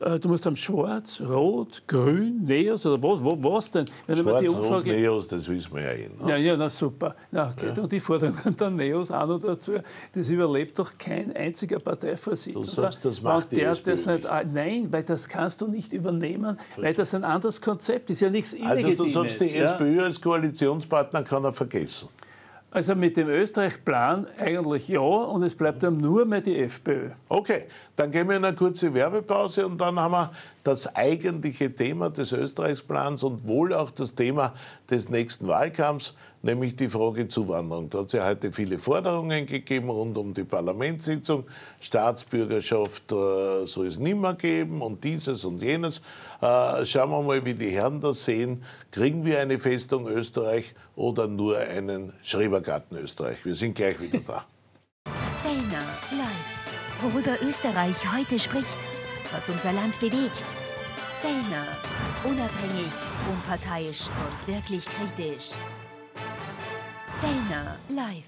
äh, du musst haben schwarz, rot, grün, Neos oder was, was, was denn? Wenn schwarz, die Umfrage, rot, Neos, das wissen wir ja eh. Ne? Ja, ja, na super. Na, okay. ja. Und die Forderungen der Neos auch noch dazu, das überlebt doch kein einziger Parteivorsitzender. Du sagst, das macht der, die das nicht, Nein, weil das kannst du nicht übernehmen, Verstehe. weil das ein anderes Konzept ist. ja nichts Also du sagst, die ja? SPÖ als Koalitionspartner kann er vergessen. Also mit dem Österreich-Plan eigentlich ja und es bleibt dann nur mehr die FPÖ. Okay, dann gehen wir in eine kurze Werbepause und dann haben wir das eigentliche Thema des Österreichsplans und wohl auch das Thema des nächsten Wahlkampfs, nämlich die Frage Zuwanderung. Da hat es ja heute viele Forderungen gegeben rund um die Parlamentssitzung. Staatsbürgerschaft äh, soll es nicht mehr geben und dieses und jenes. Äh, schauen wir mal, wie die Herren das sehen. Kriegen wir eine Festung Österreich oder nur einen Schrebergarten Österreich? Wir sind gleich wieder da. Fellner live. Worüber Österreich heute spricht, was unser Land bewegt. Fellner. Unabhängig, unparteiisch und wirklich kritisch. Fellner live.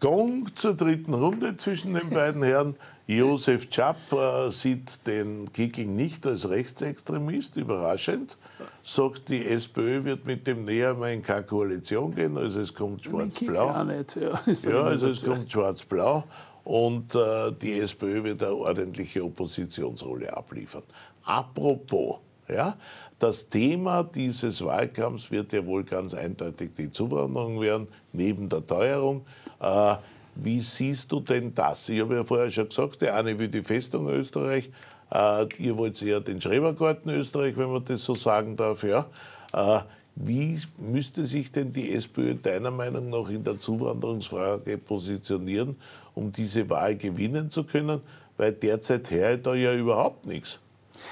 Gong zur dritten Runde zwischen den beiden Herren. Josef Czap äh, sieht den Kicking nicht als Rechtsextremist, überraschend. Sagt, die SPÖ wird mit dem näher in keine Koalition gehen, also es kommt schwarz-blau. Auch nicht, ja. Ja, also es kommt schwarz-blau und äh, die SPÖ wird eine ordentliche Oppositionsrolle abliefern. Apropos, ja, das Thema dieses Wahlkampfs wird ja wohl ganz eindeutig die Zuwanderung werden, neben der Teuerung. Äh, wie siehst du denn das? Ich habe ja vorher schon gesagt, der eine will die Festung Österreich, äh, ihr wollt eher den Schrebergarten Österreich, wenn man das so sagen darf. Ja? Äh, wie müsste sich denn die SPÖ deiner Meinung nach in der Zuwanderungsfrage positionieren, um diese Wahl gewinnen zu können? Weil derzeit her da ja überhaupt nichts.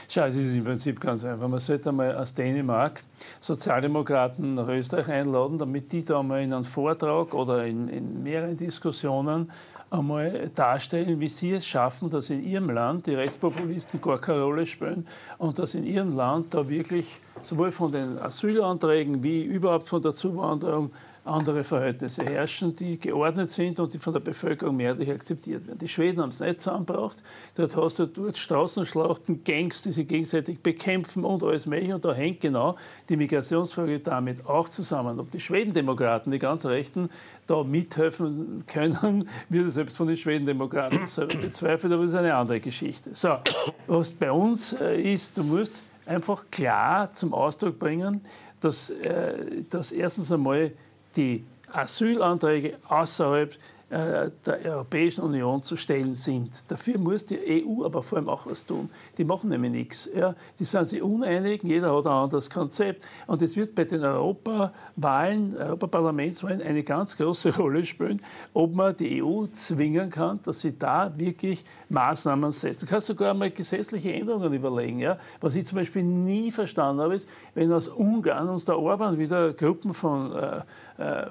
Schau, es ist im Prinzip ganz einfach. Man sollte einmal aus Dänemark Sozialdemokraten nach Österreich einladen, damit die da mal in einem Vortrag oder in, in mehreren Diskussionen einmal darstellen, wie sie es schaffen, dass in ihrem Land die Rechtspopulisten gar keine Rolle spielen und dass in ihrem Land da wirklich sowohl von den Asylanträgen wie überhaupt von der Zuwanderung andere Verhältnisse herrschen, die geordnet sind und die von der Bevölkerung mehrheitlich akzeptiert werden. Die Schweden haben es nicht zusammengebracht. Dort hast du dort Straßenschlachten, Gangs, die sich gegenseitig bekämpfen und alles mögliche. Und da hängt genau die Migrationsfrage damit auch zusammen. Ob die Schwedendemokraten, die ganz Rechten, da mithelfen können, wird selbst von den Schwedendemokraten bezweifelt, aber das ist eine andere Geschichte. So, was bei uns äh, ist, du musst einfach klar zum Ausdruck bringen, dass, äh, dass erstens einmal die Asylanträge außerhalb der Europäischen Union zu stellen sind. Dafür muss die EU aber vor allem auch was tun. Die machen nämlich nichts. Ja. Die sind sich uneinig, jeder hat ein anderes Konzept. Und es wird bei den Europawahlen, Europaparlamentswahlen eine ganz große Rolle spielen, ob man die EU zwingen kann, dass sie da wirklich Maßnahmen setzt. Du kannst sogar mal gesetzliche Änderungen überlegen. Ja. Was ich zum Beispiel nie verstanden habe, ist, wenn aus Ungarn uns der Orban wieder Gruppen von äh, äh,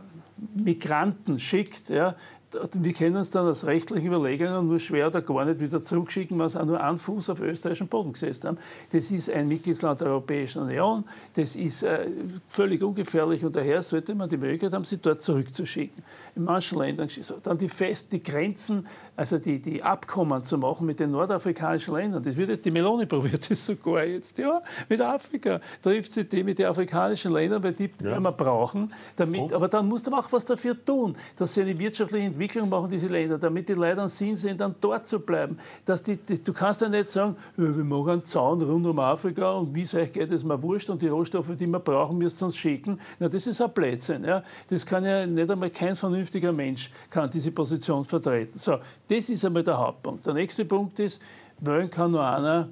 Migranten schickt, ja, wir können uns dann aus rechtlichen Überlegungen nur schwer oder gar nicht wieder zurückschicken, wenn sie auch nur einen Fuß auf österreichischen Boden gesetzt haben. Das ist ein Mitgliedsland der Europäischen Union, das ist äh, völlig ungefährlich und daher sollte man die Möglichkeit haben, sie dort zurückzuschicken. In manchen Ländern dann die fest die Grenzen, also die, die Abkommen zu machen mit den nordafrikanischen Ländern. Das wird jetzt, die Meloni probiert das sogar jetzt, ja, mit Afrika. Trifft sie die mit den afrikanischen Ländern, weil die ja. wir brauchen, damit, aber dann muss man auch was dafür tun, dass sie eine wirtschaftliche Entwicklung machen, diese Länder, damit die Leute einen Sinn sehen, dann dort zu bleiben. Dass die, die, du kannst ja nicht sagen, wir machen einen Zaun rund um Afrika und wie es euch geht, ist mir wurscht und die Rohstoffe, die wir brauchen, müsst ihr uns schicken. Na, das ist ein Blödsinn. Ja. Das kann ja nicht einmal kein vernünftiger Mensch kann diese Position vertreten. So, das ist einmal der Hauptpunkt. Der nächste Punkt ist, wählen kann nur einer,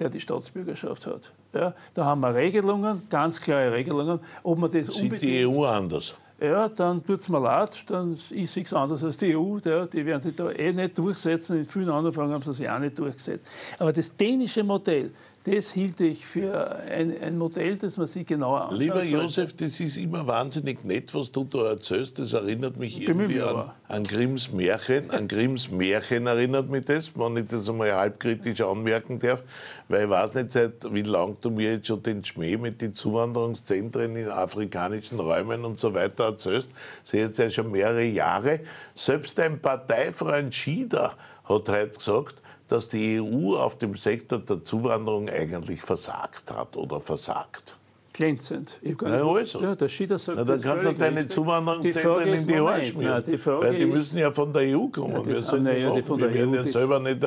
der die Staatsbürgerschaft hat. Ja, da haben wir Regelungen, ganz klare Regelungen. Ob man das Sieht die EU anders? Ja, dann tut es mir leid, dann ist es anders als die EU, ja, die werden sich da eh nicht durchsetzen. In vielen anderen Fragen haben sie sich auch nicht durchgesetzt. Aber das dänische Modell, das hielt ich für ein, ein, Modell, das man sich genauer anschaut. Lieber Josef, das ist immer wahnsinnig nett, was du da erzählst. Das erinnert mich irgendwie an, an Grimms Märchen. An Grimms Märchen erinnert mich das, wenn ich das einmal halbkritisch anmerken darf. Weil ich weiß nicht, seit wie lang du mir jetzt schon den Schmäh mit den Zuwanderungszentren in afrikanischen Räumen und so weiter erzählst. Das ist jetzt ja schon mehrere Jahre. Selbst ein Parteifreund Schieder hat heute gesagt, dass die EU auf dem Sektor der Zuwanderung eigentlich versagt hat oder versagt. glänzend. Ich Na, also. Ja, Schieder sagt Na, dann das kannst du deine Zuwanderungszentren in die Haare schmieren. die Frage Weil die müssen ja von der EU kommen. Ja, wir, das- na ja, die machen. von wir werden EU, ja selber nicht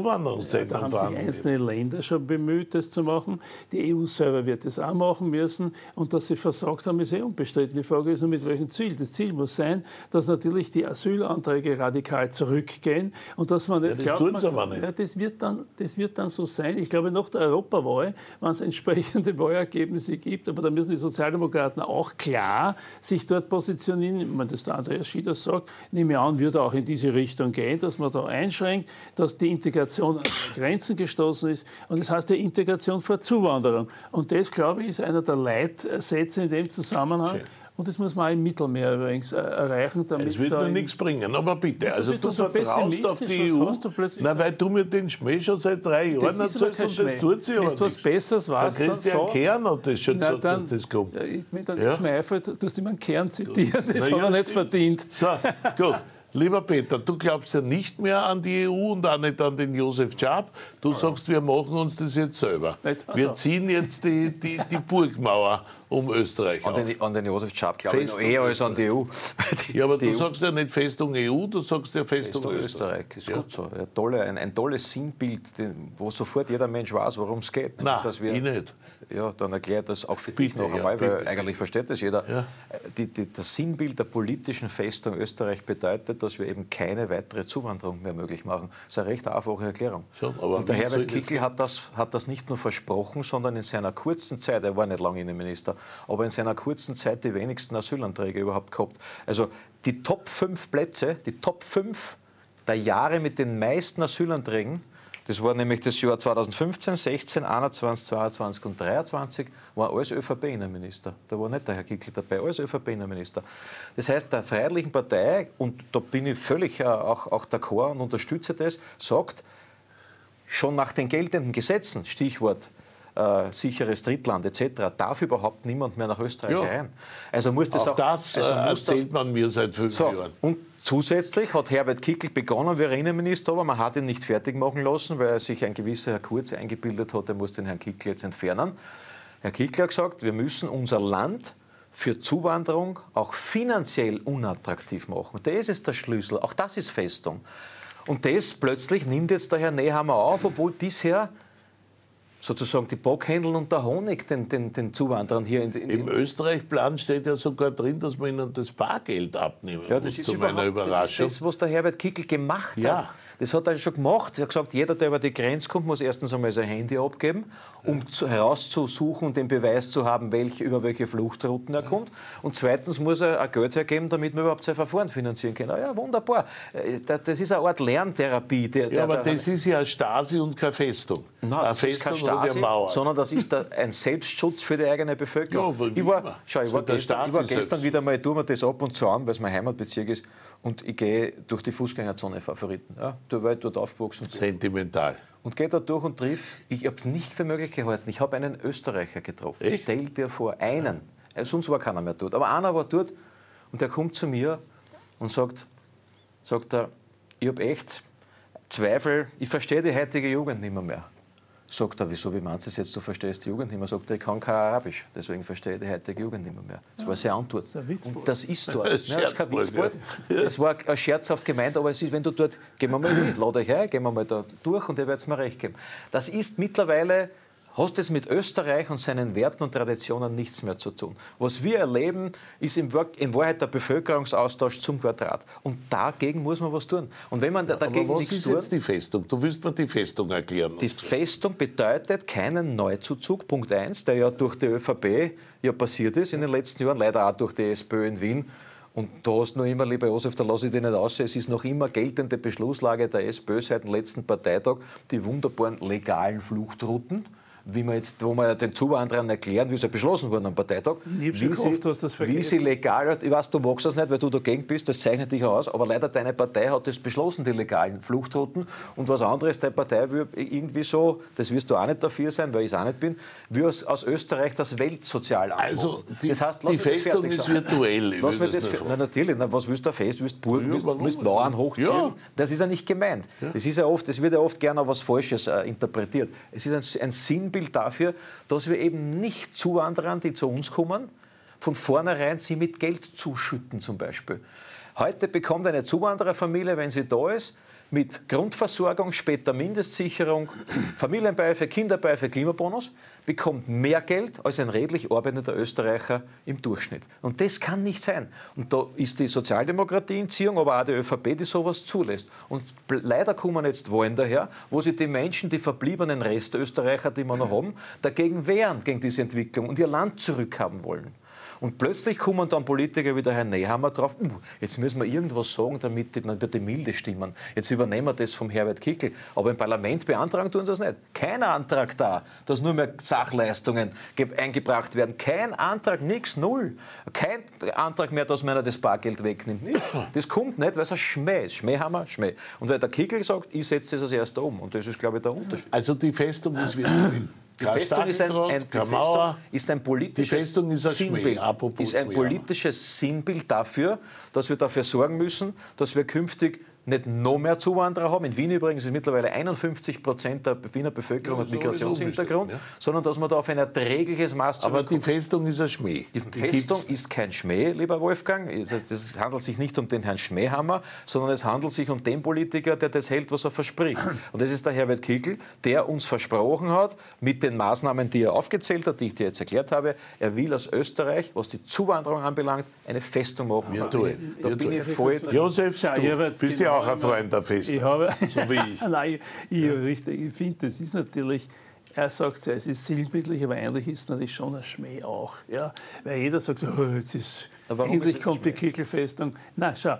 eine Da Zuwanderungszentren haben sich einzelne Länder schon bemüht, das zu machen. Die EU selber wird das auch machen müssen. Und dass sie versagt haben, ist eh unbestritten. Die Frage ist nur, mit welchem Ziel. Das Ziel muss sein, dass natürlich die Asylanträge radikal zurückgehen und dass man nicht Ja, das glaubt, man aber nicht. Ja, das, wird dann, das wird dann so sein. Ich glaube, nach der Europawahl, wenn es entsprechende Wahlergebnisse gibt, aber da müssen die Sozialdemokraten auch klar sich dort positionieren. Ich meine, das der Andreas Schieder sagt, nehme ich an, wird auch in diese Richtung gehen, dass man da einschränkt, dass die Integration an die Grenzen gestoßen ist. Und das heißt ja Integration vor Zuwanderung. Und das, glaube ich, ist einer der Leitsätze in dem Zusammenhang. Schön. Und das muss man auch im Mittelmeer übrigens äh, erreichen. Damit Es wird in- nichts bringen, aber bitte. Also du so vertraust auf die? EU. Na, weil du mir den Schmäh schon seit drei Jahren Das ist aber erzählst und das Schmäh. tut sie aber Wenn du was nichts. Besseres weißt, dann Christian sag. Kern hat das schon Na, gesagt, dann, dass das kommt. Ja, ich, dann Ja. ist mir einfällt, du hast immer einen Kern zitiert, das Na hat ja, er nicht stimmt. verdient. So, gut. Lieber Peter, du glaubst ja nicht mehr an die EU und auch nicht an den Josef Schab. Du sagst, wir machen uns das jetzt selber. Wir ziehen jetzt die, die, die Burgmauer um Österreich An auf. den, an den Josef Schab glaube ich noch Festung eher als an die EU. Die, Ja, aber du EU sagst ja nicht Festung EU, du sagst ja Festung, Festung Österreich. Österreich ist Ja. gut so. Ja, tolle, ein, ein tolles Sinnbild, wo sofort jeder Mensch weiß, worum es geht. Nein, dass wir, ich nicht. Ja, dann erklärt das auch für dich Bitte, noch ja, einmal, weil bitte. eigentlich versteht das jeder. Ja. Äh, Die, die, das Sinnbild der politischen Festung Österreich bedeutet, dass wir eben keine weitere Zuwanderung mehr möglich machen. Das ist eine recht einfache Erklärung. Schon, Und der Herbert Kickl hat das, hat das nicht nur versprochen, sondern in seiner kurzen Zeit, er war nicht lange Innenminister, aber in seiner kurzen Zeit die wenigsten Asylanträge überhaupt gehabt. Also die Top 5 Plätze, die Top 5 der Jahre mit den meisten Asylanträgen, das war nämlich das Jahr 2015, 16, 21, 22 und 23, war alles ÖVP-Innenminister. Da war nicht der Herr Kickl dabei, alles ÖVP-Innenminister. Das heißt, der Freiheitlichen Partei, und da bin ich völlig äh, auch, auch d'accord und unterstütze das, sagt, schon nach den geltenden Gesetzen, Stichwort äh, sicheres Drittland etc., darf überhaupt niemand mehr nach Österreich Ja. rein. Also muss das Auch auch, das also äh, muss das, erzählt man mir seit fünf so, Jahren. und zusätzlich hat Herbert Kickl begonnen, wie Innenminister, aber man hat ihn nicht fertig machen lassen, weil sich ein gewisser Herr Kurz eingebildet hat, er muss den Herrn Kickl jetzt entfernen. Herr Kickl hat gesagt, wir müssen unser Land für Zuwanderung auch finanziell unattraktiv machen. Das ist der Schlüssel. Auch das ist Festung. Und das plötzlich nimmt jetzt der Herr Nehammer auf, obwohl bisher sozusagen die Bockhändel und der Honig den, den, den Zuwanderern hier in, in, Im Österreich-Plan steht ja sogar drin, dass man ihnen das Bargeld abnehmen Ja, muss, das ist zu meiner Überraschung. Das, ist das, was der Herbert Kickl gemacht Ja. hat. Das hat er schon gemacht. Er hat gesagt, jeder, der über die Grenze kommt, muss erstens einmal sein Handy abgeben, um zu, herauszusuchen und den Beweis zu haben, welche, über welche Fluchtrouten er kommt. Und zweitens muss er auch Geld hergeben, damit man überhaupt sein Verfahren finanzieren kann. Ja, wunderbar. Äh, da- Das ist eine Art Lerntherapie. Der, ja, der, aber der, das ist ja Stasi und keine Festung. Nein, eine das ist kein Festung Stasi, eine Mauer. sondern das ist ein Selbstschutz für die eigene Bevölkerung. Ja, ich war, schau, ich war gestern, ich war gestern wieder mal, tue mir das ab und zu an, weil es mein Heimatbezirk ist, und ich gehe durch die Fußgängerzone Favoriten, ja, da, weil ich dort aufgewachsen. Sentimental. Und gehe da durch und triff, ich habe es nicht für möglich gehalten, ich habe einen Österreicher getroffen. Echt? Stell dir vor, einen. Äh, Sonst war keiner mehr dort. Aber einer war dort und der kommt zu mir und sagt, sagt er, ich habe echt Zweifel, ich verstehe die heutige Jugend nicht mehr. mehr. Sagt er, wieso, wie meinst du das jetzt, du verstehst die Jugend nicht mehr? Sagt er, ich kann kein Arabisch, deswegen verstehe ich die heutige Jugend nicht mehr. Das war seine Antwort. ein Witzbold. Und das ist dort. Ja, das ist kein Witzbold. Das war äh, scherzhaft gemeint, aber es ist, wenn du dort, gehen wir mal hin, lade euch ein, gehen wir mal da durch und ihr werdet mir recht geben. Das ist mittlerweile, hast es mit Österreich und seinen Werten und Traditionen nichts mehr zu tun. Was wir erleben, ist in Wahr- in Wahrheit der Bevölkerungsaustausch zum Quadrat. Und dagegen muss man was tun. Und wenn man Aber dagegen was nichts ist tut, jetzt die Festung? Du willst mir die Festung erklären. die Festung bedeutet keinen Neuzuzug, Punkt 1, der ja durch die ÖVP ja passiert ist in den letzten Jahren, leider auch durch die SPÖ in Wien. Und da hast du noch immer, lieber Josef, da lasse ich dich nicht aus, es ist noch immer geltende Beschlusslage der SPÖ seit dem letzten Parteitag, die wunderbaren legalen Fluchtrouten, wie man jetzt, wo man ja den Zuwanderern erklären, wie es ja beschlossen wurde am Parteitag, wie, gehofft, du hast das wie sie legal, ich weiß, du magst das nicht, weil du dagegen bist, das zeichnet dich aus, aber leider deine Partei hat das beschlossen, die legalen Fluchtrouten. Und was anderes, deine Partei will irgendwie so, das wirst du auch nicht dafür sein, weil ich es auch nicht bin, will aus, aus Österreich das Weltsozialamt Also, die- das heißt, die das Festung ist sagen. virtuell, Lass mich das das Na, natürlich, na, was willst du da fest? Willst du Burgen, Ja, willst, willst Mauern hochziehen? Ja. Das ist ja nicht gemeint. Das ist ja oft, es wird ja oft gerne was Falsches äh, interpretiert. Es ist ein, ein Sinnbild dafür, dass wir eben nicht Zuwanderern, die zu uns kommen, von vornherein sie mit Geld zuschütten zum Beispiel. Heute bekommt eine Zuwandererfamilie, wenn sie da ist, mit Grundversorgung, später Mindestsicherung, Familienbeihilfe, Kinderbeihilfe, Klimabonus, bekommt mehr Geld als ein redlich arbeitender Österreicher im Durchschnitt. Und das kann nicht sein. Und da ist die Sozialdemokratie in Ziehung, aber auch die ÖVP, die sowas zulässt. Und leider kommen jetzt Wahlen daher, wo sich die Menschen, die verbliebenen Restösterreicher, die wir noch haben, dagegen wehren, gegen diese Entwicklung und ihr Land zurückhaben wollen. Und plötzlich kommen dann Politiker wie der Herr Nehammer drauf, uh, jetzt müssen wir irgendwas sagen, damit die, damit die Milde stimmen. Jetzt übernehmen wir das vom Herbert Kickel. Aber im Parlament beantragen tun sie das nicht. Kein Antrag da, dass nur mehr Sachleistungen eingebracht werden. Kein Antrag, nichts, null. Kein Antrag mehr, dass man das Bargeld wegnimmt. Das kommt nicht, weil es ein Schmäh ist. Schmähhammer, Schmäh. Und weil der Kickel sagt, ich setze das als erster um. Und das ist, glaube ich, der Unterschied. Also die Festung ist wieder die Festung ist ein, ein, die Festung ist ein politisches ist Sinnbild. Schmäh, ist ein politisches Sinnbild dafür, dass wir dafür sorgen müssen, dass wir künftig nicht noch mehr Zuwanderer haben. In Wien übrigens ist mittlerweile 51 Prozent der Wiener Bevölkerung ja, hat Migrationshintergrund, ja. sondern dass man da auf ein erträgliches Maß Aber die Festung ist ein Schmäh. Die, die Festung gibt's. ist kein Schmäh, lieber Wolfgang. Es handelt sich nicht um den Herrn Schmähhammer, sondern es handelt sich um den Politiker, der das hält, was er verspricht. Und das ist der Herbert Kickl, der uns versprochen hat, mit den Maßnahmen, die er aufgezählt hat, die ich dir jetzt erklärt habe, er will aus Österreich, was die Zuwanderung anbelangt, eine Festung machen. Wir tun. Da bin ich voll. Josef, du bist ja auch ein Freund der Festung. Ich habe, so wie ich. Nein, ich, richtig, ich finde, das ist natürlich, er sagt es ist sinnbildlich, aber eigentlich ist es natürlich schon ein Schmäh auch. Ja? Weil jeder sagt, oh, jetzt ist, endlich kommt die Kickelfestung. Na, schau,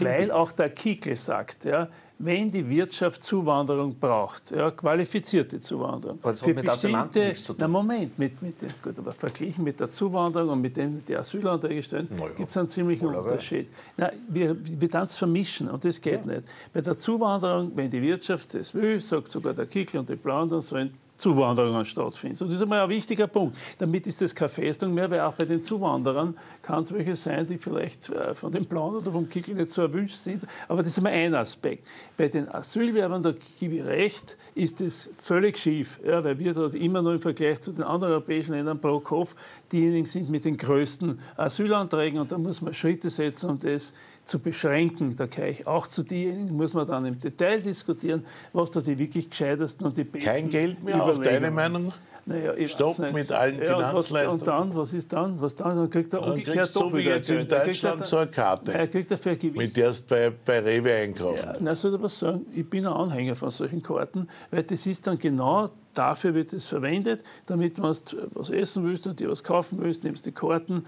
weil auch der Kickel sagt, ja, wenn die Wirtschaft Zuwanderung braucht, ja, qualifizierte Zuwanderung, aber das für hat mit bestimmte, nichts zu tun. Na Moment, mit, mit, gut, aber verglichen mit der Zuwanderung und mit dem, die Asylanträge stellen, ja. gibt es einen ziemlichen Wohl, Unterschied. Na, wir, wir dann vermischen und das geht ja. nicht. Bei der Zuwanderung, wenn die Wirtschaft das will, sagt sogar der Kickel und die Blauen, dann sollen Zuwanderungen stattfinden. So, das ist einmal ein wichtiger Punkt. Damit ist das keine Festung mehr, weil auch bei den Zuwanderern kann es welche sein, die vielleicht äh, von dem Plan oder vom Kickel nicht so erwünscht sind. Aber das ist einmal ein Aspekt. Bei den Asylwerbern, da gebe ich recht, ist das völlig schief, ja, weil wir dort immer nur im Vergleich zu den anderen europäischen Ländern pro Kopf diejenigen sind mit den größten Asylanträgen. Und da muss man Schritte setzen, um das zu beschränken. Da kann ich auch zu denen, muss man dann im Detail diskutieren, was da die wirklich gescheitesten und die besten Kein Geld mehr, aus deiner Meinung? Naja, Stopp mit allen ja, Finanzleistungen. und dann, was ist dann? Was dann? Dann kriegt er dann umgekehrt so wie jetzt in Deutschland so eine Karte, er kriegt dafür mit der du bei, bei Rewe einkaufen. Ja, na, soll aber sagen, ich bin ein Anhänger von solchen Karten, weil das ist dann genau dafür wird es verwendet, damit man was essen willst und dir was kaufen willst, nimmst die Karten,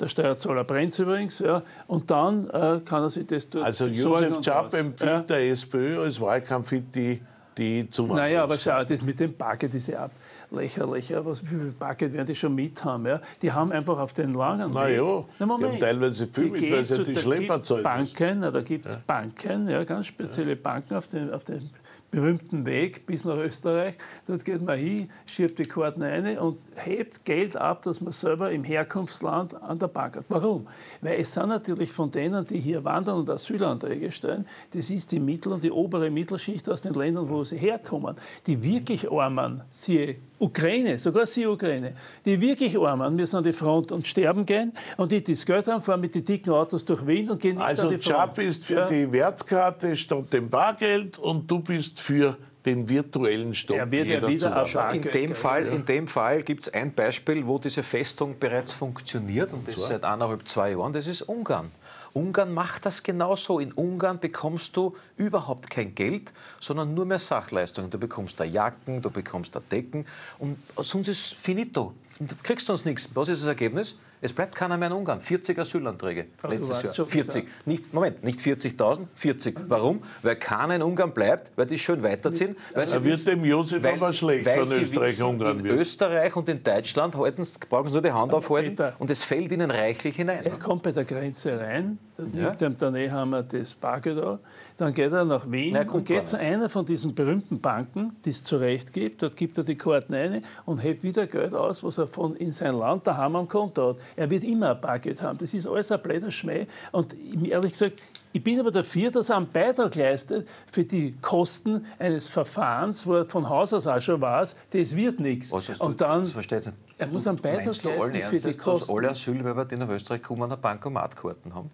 der Steuerzahler brennt übrigens. Ja, und dann äh, kann er sich das dort Also Josef Schapp empfiehlt ja. der SPÖ als Wahlkampf die, die Zuwanderung. Naja, aber schau, das mit dem Bucket ist ja lächerlich. Ja. Was, wie viel Bucket werden die schon mit haben? Ja? Die haben einfach auf den langen Na Weg... Ja, Na, Moment. die haben teilweise viel mit, weil sie die Schlepper zahlen. Banken, da gibt es ja. Banken, ja, ganz spezielle Banken auf den, auf den berühmten Weg bis nach Österreich. Dort geht man hin, schiebt die Karten ein und hebt Geld ab, das man selber im Herkunftsland an der Bank hat. Warum? Weil es sind natürlich von denen, die hier wandern und Asylanträge stellen, das ist die Mittel- und die obere Mittelschicht aus den Ländern, wo sie herkommen. Die wirklich Armen, siehe Ukraine, sogar sie Ukraine, die wirklich Armen müssen an die Front und sterben gehen und die, die das Geld haben, fahren mit den dicken Autos durch Wien und gehen nicht also an die Front. Also Job ist für ja. die Wertkarte statt dem Bargeld und du bist für den virtuellen Stopp. Er wird ja wieder in dem Fall, in dem Fall gibt es ein Beispiel, wo diese Festung bereits funktioniert und das seit eineinhalb, zwei Jahren. Das ist Ungarn. Ungarn macht das genauso. In Ungarn bekommst du überhaupt kein Geld, sondern nur mehr Sachleistungen. Du bekommst da Jacken, du bekommst da Decken und sonst ist finito. Du kriegst sonst nichts. Was ist das Ergebnis? Es bleibt keiner mehr in Ungarn. 40 Asylanträge Aber letztes Jahr. 40. Nicht, Moment, nicht 40.000, 40. Warum? Weil keiner in Ungarn bleibt, weil die schön weiterziehen. Weil da wird dem Josef weil, aber schlecht weil von Österreich Ungarn in wird. Österreich und in Deutschland halten, brauchen sie nur die Hand aufhalten und es fällt ihnen reichlich hinein. Er kommt bei der Grenze rein, dann nimmt er am Nehammer das Bargeld an, dann geht er nach Wien Nein, und geht zu einer von diesen berühmten Banken, die es zurecht gibt. Dort gibt er die Karten ein und hebt wieder Geld aus, was er von in sein Land daheim am Konto hat. Er wird immer ein Bargeld haben. Das ist alles ein blöder Schmäh. Und ehrlich gesagt, ich bin aber dafür, dass er einen Beitrag leistet für die Kosten eines Verfahrens, wo er von Haus aus auch schon weiß, das wird nichts. Du- Und dann, das versteht nicht. er muss einen Beitrag Meinst du allen leisten für die Ernstes, dass Kosten. alle Asylwerber, die nach Österreich kommen, eine Bankomatkarten haben?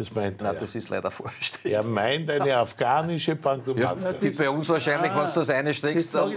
Das meint Nein, er. das ist leider falsch. Er meint eine afghanische Ja, Bankomatkarte. die bei uns wahrscheinlich, wenn du das eine ich-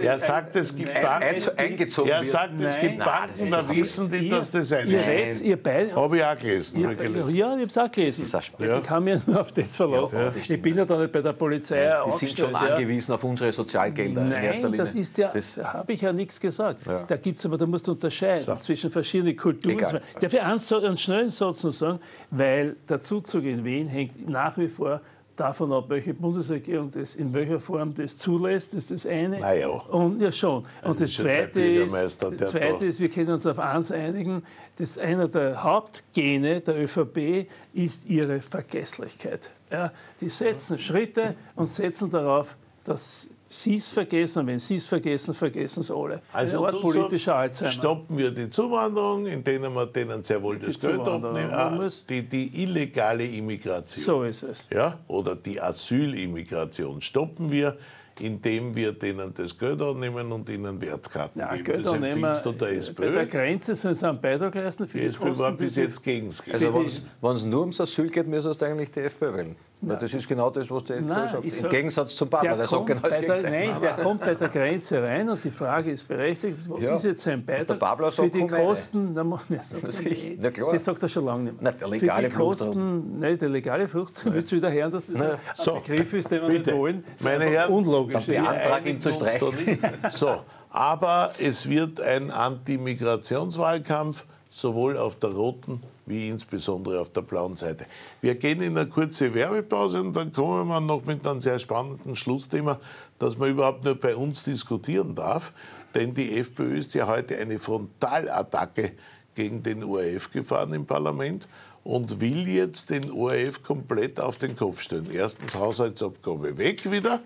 Er sagt, es gibt Nein, ein, Banken. eingezogen Er sagt, es gibt Nein. Banken, da wissen die, dass das ihr eine ist. ihr beide, Habe ich auch gelesen. Ja, ich gelesen. ja, ich habe es auch gelesen. Das ist. Ja. Ich kann mich nur auf das verlassen. Ja, das ich bin ja da nicht bei der Polizei Die sind schon ja. angewiesen auf unsere Sozialgelder in erster Nein, Linie. das ist ja, habe ich ja nichts gesagt. Ja. Da gibt es aber, da musst du unterscheiden zwischen verschiedenen Kulturen. Egal. Darf ich einen, einen schnellen Satz noch sagen? Weil der Zuzug in Wien hängt nach wie vor davon ab, welche Bundesregierung das in welcher Form das zulässt. Das ist das eine. Na ja. Und ja schon. Und das der zweite ist, das zweite ist, wir können uns auf eins einigen, dass einer der Hauptgene der ÖVP ist ihre Vergesslichkeit. Ja, die setzen Schritte und setzen darauf, dass sie es vergessen. Und wenn sie es vergessen, vergessen es alle. Also du politischer sagst, Alzheimer. stoppen wir die Zuwanderung, indem wir denen sehr wohl das Die Geld abnehmen. Ah, muss- die, die illegale Immigration. So ist es. Ja? Oder die Asylimmigration stoppen wir, indem wir denen das Geld annehmen und ihnen Wertkarten Ja, geben. Geld das annehmen, empfiehlst du der bei SPÖ. der Grenze sollen sie einen Beitrag leisten für Die die SPÖ war Kosten. bis jetzt gegen das Geld. Also wenn es nur ums Asyl geht, müsstest du eigentlich die FPÖ wählen. Weil das ist genau das, was die FPÖ Nein, sagt. ich Im sag, Gegensatz zum Partner, der, sagt kommt genau das bei der, Gegenteil. Nein, der kommt bei der Grenze rein und die Frage ist berechtigt, was Ja. ist jetzt sein Beitrag der für sagt, die. Kosten? Na, man, ja, sagt Das ist- nicht. na klar. Das sagt er schon lange nicht mehr. Na, der legale für die Flucht Kosten, nein, der legale Flucht, willst du wieder hören, dass das ein So, Begriff ist, den wir bitte. nicht wollen? Meine Herren, unlogisch. dann ist. beantrag ihn zu streichen. So, aber es wird ein Anti-Migrationswahlkampf, sowohl auf der roten wie insbesondere auf der blauen Seite. Wir gehen in eine kurze Werbepause und dann kommen wir noch mit einem sehr spannenden Schlussthema, das man überhaupt nur bei uns diskutieren darf. Denn die FPÖ ist ja heute eine Frontalattacke gegen den ORF gefahren im Parlament und will jetzt den ORF komplett auf den Kopf stellen. Erstens Haushaltsabgabe weg wieder,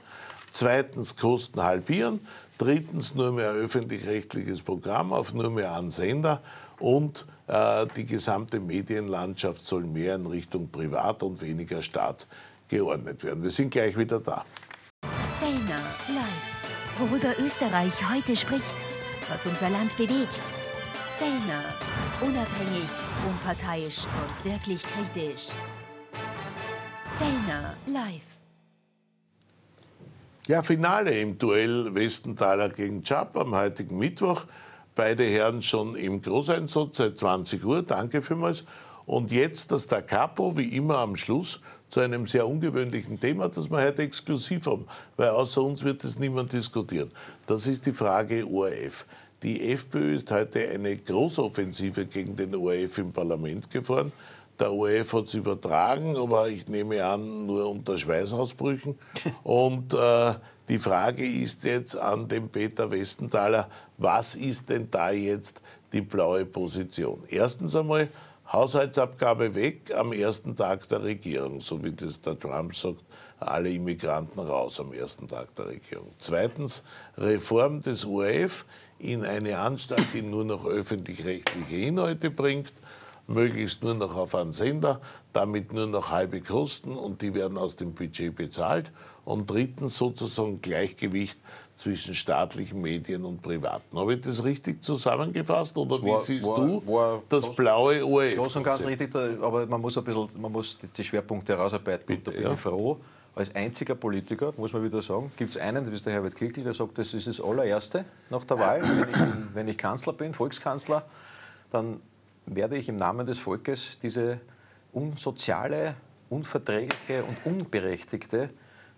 zweitens Kosten halbieren, drittens nur mehr öffentlich-rechtliches Programm auf nur mehr einen Sender und die gesamte Medienlandschaft soll mehr in Richtung Privat und weniger Staat geordnet werden. Wir sind gleich wieder da. Fellner live. Worüber Österreich heute spricht. Was unser Land bewegt. Fellner. Unabhängig, unparteiisch und wirklich kritisch. Fellner live. Ja, Finale im Duell Westenthaler gegen Chap am heutigen Mittwoch. Beide Herren schon im Großeinsatz seit 20 Uhr. Danke vielmals. Und jetzt das Da Capo, wie immer am Schluss, zu einem sehr ungewöhnlichen Thema, das wir heute exklusiv haben, weil außer uns wird es niemand diskutieren. Das ist die Frage ORF. Die FPÖ ist heute eine Großoffensive gegen den ORF im Parlament gefahren. Der ORF hat es übertragen, aber ich nehme an, nur unter Schweißausbrüchen. Und äh, die Frage ist jetzt an den Peter Westenthaler, was ist denn da jetzt die blaue Position? Erstens einmal Haushaltsabgabe weg am ersten Tag der Regierung, so wie das der Trump sagt, alle Immigranten raus am ersten Tag der Regierung. Zweitens Reform des ORF in eine Anstalt, die nur noch öffentlich-rechtliche Inhalte bringt möglichst nur noch auf einen Sender, damit nur noch halbe Kosten und die werden aus dem Budget bezahlt. Und drittens sozusagen Gleichgewicht zwischen staatlichen Medien und privaten. Habe ich das richtig zusammengefasst oder wie War- siehst war- du war das groß- blaue ORF? Groß und ganz richtig, aber man muss ein bisschen, man muss die- die Schwerpunkte herausarbeiten. und da bin ja. ich froh, als einziger Politiker, muss man wieder sagen, gibt es einen, das ist der Herbert Kickl, der sagt, das ist das allererste nach der Wahl. Wenn ich, wenn ich Kanzler bin, Volkskanzler, dann werde ich im Namen des Volkes diese unsoziale, unverträgliche und unberechtigte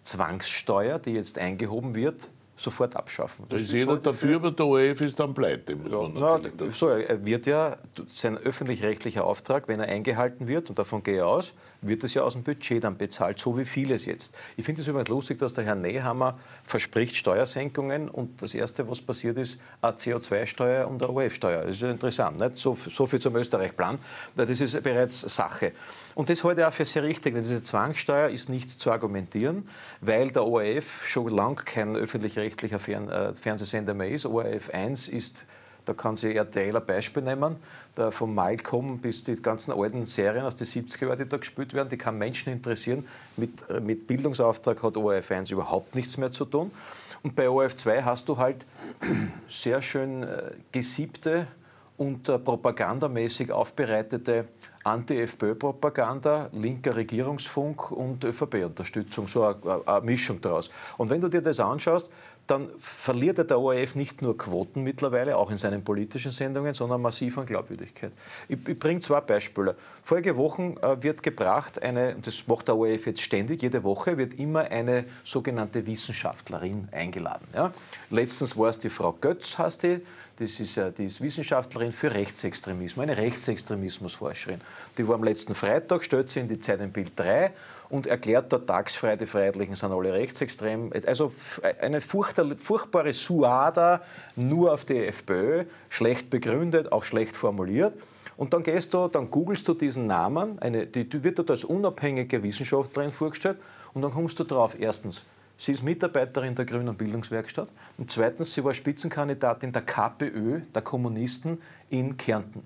Zwangssteuer, die jetzt eingehoben wird, sofort abschaffen. Da ist jeder dafür, aber der ORF ist dann pleite. Muss Ja, man na, so, er wird ja, sein öffentlich-rechtlicher Auftrag, wenn er eingehalten wird, und davon gehe ich aus, wird es ja aus dem Budget dann bezahlt, so wie vieles jetzt. Ich finde es übrigens lustig, dass der Herr Nehammer verspricht Steuersenkungen und das Erste, was passiert ist, eine CO2-Steuer und eine OF-Steuer. Das ist ja interessant. Nicht? So, so viel zum Österreich-Plan. Das ist bereits Sache. Und das halte ich auch für sehr richtig, denn diese Zwangssteuer ist nicht zu argumentieren, weil der ORF schon lang kein öffentlich-rechtlicher äh, Fernsehsender mehr ist. ORF 1 ist da kann sich RTL ein Beispiel nehmen, da von Malcolm bis die ganzen alten Serien aus den 70er Jahren, die da gespielt werden, die kann Menschen interessieren. Mit, äh, mit Bildungsauftrag hat ORF 1 überhaupt nichts mehr zu tun. Und bei ORF 2 hast du halt sehr schön äh, gesiebte und äh, propagandamäßig aufbereitete Anti-FPÖ-Propaganda, linker Regierungsfunk und ÖVP-Unterstützung, so eine, eine Mischung daraus. Und wenn du dir das anschaust, dann verliert der ORF nicht nur Quoten mittlerweile, auch in seinen politischen Sendungen, sondern massiv an Glaubwürdigkeit. Ich, ich bringe zwei Beispiele. Vorige Wochen äh, wird gebracht, eine, das macht der ORF jetzt ständig, jede Woche wird immer eine sogenannte Wissenschaftlerin eingeladen. Ja. Letztens war es die Frau Götz, heißt die, das ist, äh, die ist Wissenschaftlerin für Rechtsextremismus, eine Rechtsextremismusforscherin. Die war am letzten Freitag, stellt sie in die Zeit im Bild 3 und erklärt dort tagsfrei, die Freiheitlichen sind alle rechtsextrem. Also eine furchtbare Suada nur auf die FPÖ, schlecht begründet, auch schlecht formuliert. Und dann gehst du, dann googelst du diesen Namen, eine, die, die wird dort als unabhängige Wissenschaftlerin vorgestellt und dann kommst du drauf, erstens, Sie ist Mitarbeiterin der Grünen Bildungswerkstatt und zweitens, sie war Spitzenkandidatin der KPÖ, der Kommunisten in Kärnten.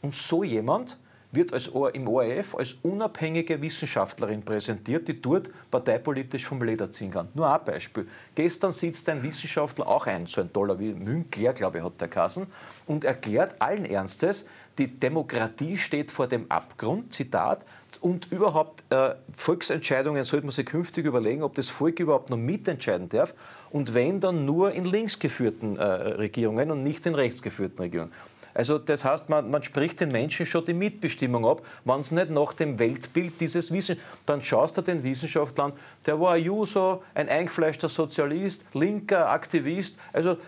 Und so jemand wird als, im ORF als unabhängige Wissenschaftlerin präsentiert, die dort parteipolitisch vom Leder ziehen kann. Nur ein Beispiel. Gestern sitzt ein Wissenschaftler, auch ein, so ein toller wie Münkler, glaube ich, hat der Kassen, und erklärt allen Ernstes, die Demokratie steht vor dem Abgrund, Zitat, und überhaupt äh, Volksentscheidungen sollte man sich künftig überlegen, ob das Volk überhaupt noch mitentscheiden darf und wenn dann nur in links geführten äh, Regierungen und nicht in rechts geführten Regierungen. Also das heißt, man, man spricht den Menschen schon die Mitbestimmung ab, wenn es nicht nach dem Weltbild dieses Wissen, dann schaust du den Wissenschaftler an, der war ein Juso, ein eingefleischter Sozialist, linker Aktivist, also,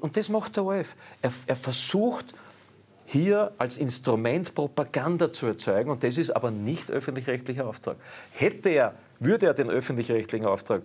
und das macht der ORF. Er, er versucht, hier als Instrument Propaganda zu erzeugen und das ist aber nicht öffentlich-rechtlicher Auftrag. Hätte er, würde er den öffentlich-rechtlichen Auftrag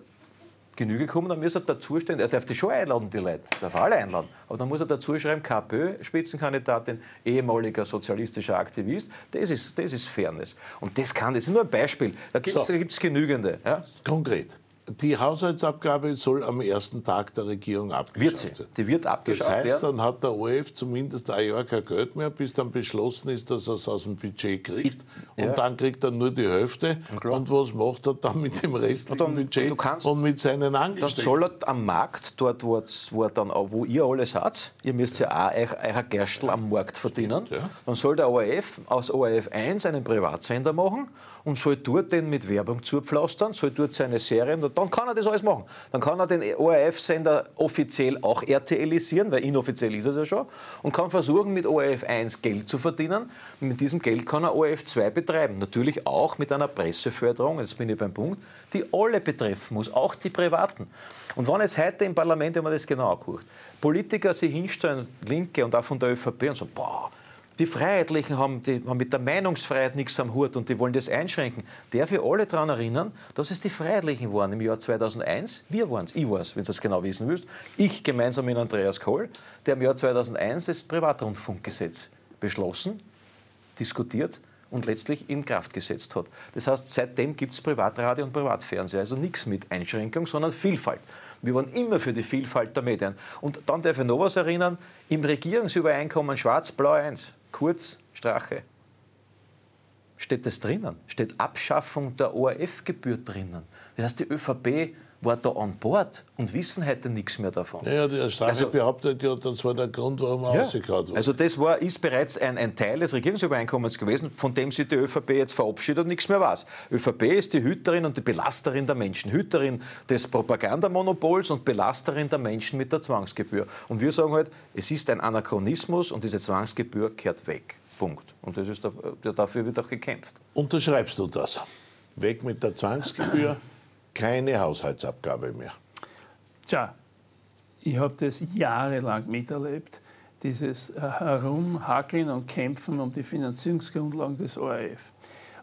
Genüge kommen, dann muss er dazu stehen, er darf die schon einladen, die Leute, darf alle einladen, aber dann muss er dazu schreiben, KPÖ-Spitzenkandidatin, ehemaliger sozialistischer Aktivist, das ist, das ist Fairness. Und das kann, das ist nur ein Beispiel, da gibt es so. genügende. Ja? Konkret. Die Haushaltsabgabe soll am ersten Tag der Regierung abgeschafft werden. Die wird abgeschafft Das heißt, dann hat der ORF zumindest ein Jahr kein Geld mehr, bis dann beschlossen ist, dass er es aus dem Budget kriegt. Und ja. dann kriegt er nur die Hälfte. Und was macht er dann mit dem restlichen dann, Budget kannst, und mit seinen Angestellten? Dann soll er am Markt, dort wo, wo, dann, wo ihr alle seid, ihr müsst ja auch euer, euer Gerstl am Markt verdienen, ja. dann soll der ORF aus ORF 1 einen Privatsender machen und soll dort den mit Werbung zupflastern, soll dort seine Serien, dann kann er das alles machen. Dann kann er den ORF-Sender offiziell auch RTLisieren, weil inoffiziell ist er ja schon, und kann versuchen, mit ORF 1 Geld zu verdienen. Und mit diesem Geld kann er ORF 2 betreiben. Natürlich auch mit einer Presseförderung, jetzt bin ich beim Punkt, die alle betreffen muss, auch die Privaten. Und wenn jetzt heute im Parlament, wenn man das genau anguckt, Politiker sich hinstellen, Linke und auch von der ÖVP und sagen, boah, die Freiheitlichen haben, die haben mit der Meinungsfreiheit nichts am Hut und die wollen das einschränken. Darf ich alle daran erinnern, dass es die Freiheitlichen waren im Jahr 2001. Wir waren es, ich war es, wenn du das genau wissen willst. Ich gemeinsam mit Andreas Kohl, der im Jahr 2001 das Privatrundfunkgesetz beschlossen, diskutiert und letztlich in Kraft gesetzt hat. Das heißt, seitdem gibt es Privatradio und Privatfernsehen. Also nichts mit Einschränkung, sondern Vielfalt. Wir waren immer für die Vielfalt der Medien. Und dann darf ich noch was erinnern, im Regierungsübereinkommen Schwarz-Blau 1 kurz Strache. Steht das drinnen? Steht Abschaffung der ORF-Gebühr drinnen? Das heißt, die ÖVP war da an Bord und wissen heute nichts mehr davon. Ja, der Strache also, behauptet ja, das war der Grund, warum er ja, rausgehauen wurde. Also das war, ist bereits ein, ein, Teil des Regierungsübereinkommens gewesen, von dem sich die ÖVP jetzt verabschiedet und nichts mehr weiß. ÖVP ist die Hüterin und die Belasterin der Menschen. Hüterin des Propagandamonopols und Belasterin der Menschen mit der Zwangsgebühr. Und wir sagen halt, es ist ein Anachronismus und diese Zwangsgebühr kehrt weg. Punkt. Und das ist, dafür wird auch gekämpft. Unterschreibst du das? Weg mit der Zwangsgebühr? keine Haushaltsabgabe mehr. Tja, Ich habe das jahrelang miterlebt, dieses äh, Herumhackeln und Kämpfen um die Finanzierungsgrundlagen des ORF.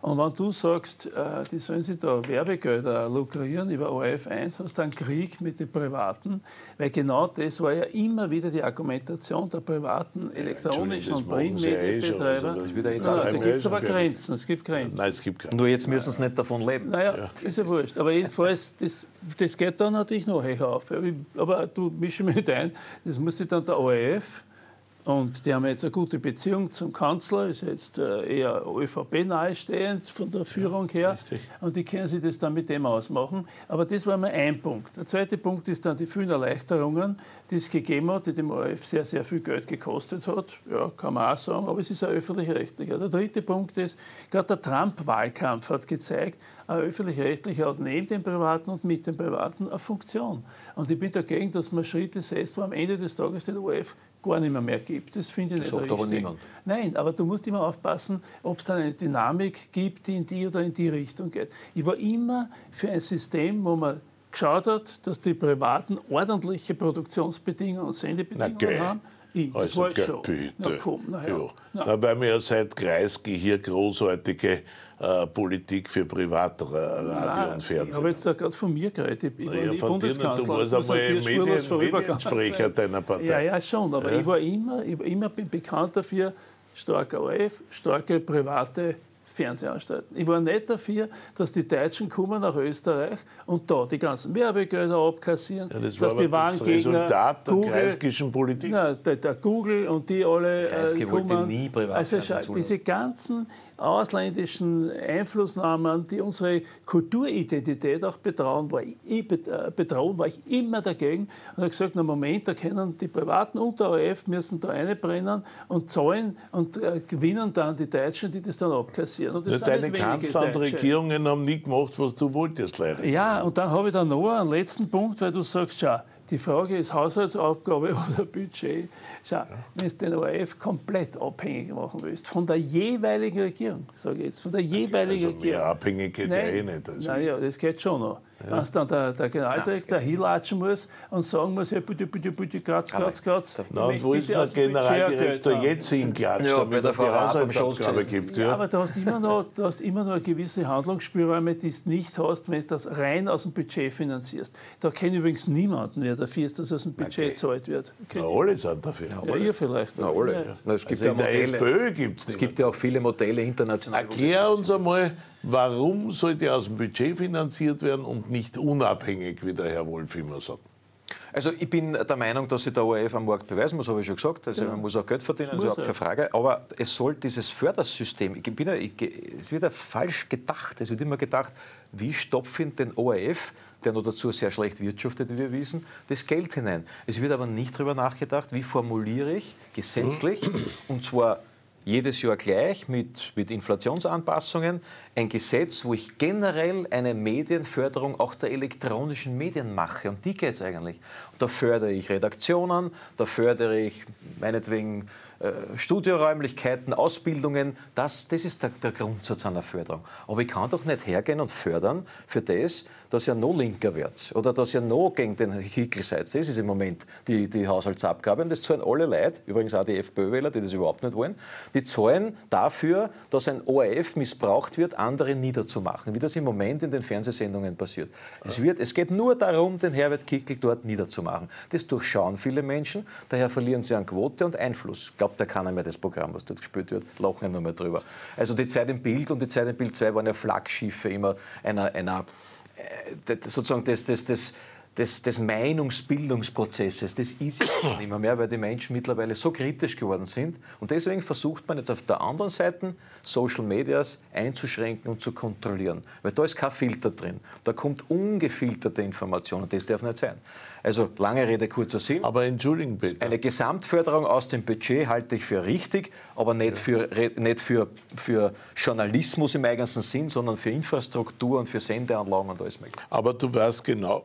Und wenn du sagst, äh, die sollen sich da Werbegelder lukrieren über ORF 1, hast du einen Krieg mit den Privaten, weil genau das war ja immer wieder die Argumentation der privaten elektronischen und Printmedienbetreiber. Da gibt es aber Grenzen, es gibt Grenzen. Nein, es gibt keine. Nur jetzt müssen sie nicht davon leben. Naja, ja. ist ja wurscht. Aber jedenfalls, das, das geht dann natürlich noch höher auf. Aber du mischst mich ein, das muss sich dann der ORF und die haben jetzt eine gute Beziehung zum Kanzler, ist jetzt äh, eher ÖVP nahestehend von der Führung her. Richtig. Und die können sich das dann mit dem ausmachen. Aber das war mal ein Punkt. Der zweite Punkt ist dann die vielen Erleichterungen, die es gegeben hat, die dem ORF sehr, sehr viel Geld gekostet hat. Ja, kann man auch sagen, aber es ist ein öffentlich-rechtlicher. Der dritte Punkt ist, gerade der Trump-Wahlkampf hat gezeigt, ein öffentlich-rechtlicher hat neben dem Privaten und mit dem Privaten eine Funktion. Und ich bin dagegen, dass man Schritte setzt, wo am Ende des Tages den ORF gar nicht mehr, mehr gibt. Das finde ich das nicht sagt richtig. Aber niemand. Nein, aber du musst immer aufpassen, ob es da eine Dynamik gibt, die in die oder in die Richtung geht. Ich war immer für ein System, wo man geschaut hat, dass die Privaten ordentliche Produktionsbedingungen und Sendebedingungen na, haben. Ich, also, bitte. Na, komm, na, ja. Na. Na, weil wir ja seit Kreisky hier großartige äh, Politik für Privatradio und Fernsehen. Ich habe jetzt gerade von mir geredet. Ich war ja, von Bundeskanzler. du warst einmal Medien, Mediensprecher deiner Partei. Ja, ja, schon. Aber ja. ich war immer, ich war immer bekannt dafür, starker ORF, starke private Fernsehanstalten. Ich war nicht dafür, dass die Deutschen kommen nach Österreich und da die ganzen Werbegelder abkassieren, ja, das dass die das Resultat der Google, kreiskischen Politik. Na, der, der, Google und die alle Kreisky äh, kommen. wollte nie privat also, diese ganzen ausländischen Einflussnahmen, die unsere Kulturidentität auch bedrohen, war ich, äh, bedrohen, war ich immer dagegen und habe gesagt, na Moment, da können die Privaten und der ORF müssen da einbrennen und zahlen und äh, gewinnen dann die Deutschen, die das dann abkassieren. Und ja, deine Kanzler und Regierungen haben nie gemacht, was du wolltest, leider. Ja, und dann habe ich dann noch einen letzten Punkt, weil du sagst, schau, die Frage ist Haushaltsaufgabe oder Budget. Schau, ja. wenn du den ORF komplett abhängig machen willst, von der jeweiligen Regierung, sage ich jetzt, von der jeweiligen also Regierung. Mehr abhängig geht ja eh nicht. Also naja, das geht schon noch. Ja. Wenn dann der, der Generaldirektor ja, hinlatschen muss und sagen muss, hey, bitte, bitte, bitte, kratz, kratz, kratz. Na, und wo ist der Generaldirektor jetzt hinklatscht, ja, damit er die Haushaltsaufgabe gibt? Ja. aber du hast, immer noch, du hast immer noch gewisse Handlungsspielräume, die du nicht hast, wenn du das rein aus dem Budget finanzierst. Da kennt übrigens niemanden, wer dafür ist, dass aus dem Budget okay. zahlt wird. Okay. Na, alle sind dafür. Ja, ihr vielleicht. Na, alle. Na, es gibt also ja in der SPÖ gibt es Es gibt ja auch viele Modelle international. Erklär uns einmal, Warum sollte aus dem Budget finanziert werden und nicht unabhängig, wie der Herr Wolf immer sagt? Also ich bin der Meinung, dass sich der ORF am Markt beweisen muss, habe ich schon gesagt. Also ja. man muss auch Geld verdienen, das ist überhaupt keine Frage. Aber es soll dieses Fördersystem, ich bin ja, ich, es wird ja falsch gedacht. Es wird immer gedacht, wie stopfe ich den ORF, der noch dazu sehr schlecht wirtschaftet, wie wir wissen, das Geld hinein. Es wird aber nicht darüber nachgedacht, wie formuliere ich gesetzlich, und zwar jedes Jahr gleich mit, mit Inflationsanpassungen ein Gesetz, wo ich generell eine Medienförderung auch der elektronischen Medien mache. Um die geht es eigentlich. Und da fördere ich Redaktionen, da fördere ich meinetwegen äh, Studioräumlichkeiten, Ausbildungen. Das, das ist der, der Grundsatz einer Förderung. Aber ich kann doch nicht hergehen und fördern für das, dass ihr noch linker werdet oder dass ihr noch gegen den Hickel seid. Das ist im Moment die, die Haushaltsabgabe. Und das zahlen alle Leute, übrigens auch die FPÖ-Wähler, die das überhaupt nicht wollen, die zahlen dafür, dass ein ORF missbraucht wird, andere niederzumachen, wie das im Moment in den Fernsehsendungen passiert. Es, wird, es geht nur darum, den Herbert Kickel dort niederzumachen. Das durchschauen viele Menschen, daher verlieren sie an Quote und Einfluss. Glaubt ja keiner mehr das Programm, was dort gespielt wird, lachen nur mehr drüber. Also die Zeit im Bild und die Zeit im Bild 2 waren ja Flaggschiffe immer einer, einer sozusagen das, das, das, des, des Meinungsbildungsprozesses, das ist jetzt nicht mehr, weil die Menschen mittlerweile so kritisch geworden sind. Und deswegen versucht man jetzt auf der anderen Seite Social Medias einzuschränken und zu kontrollieren. Weil da ist kein Filter drin. Da kommt ungefilterte Information und das darf nicht sein. Also lange Rede, kurzer Sinn. Aber entschuldigen bitte. Eine Gesamtförderung aus dem Budget halte ich für richtig, aber nicht, für, nicht für, für Journalismus im eigentlichen Sinn, sondern für Infrastruktur und für Sendeanlagen und alles Mögliche. Aber du weißt genau,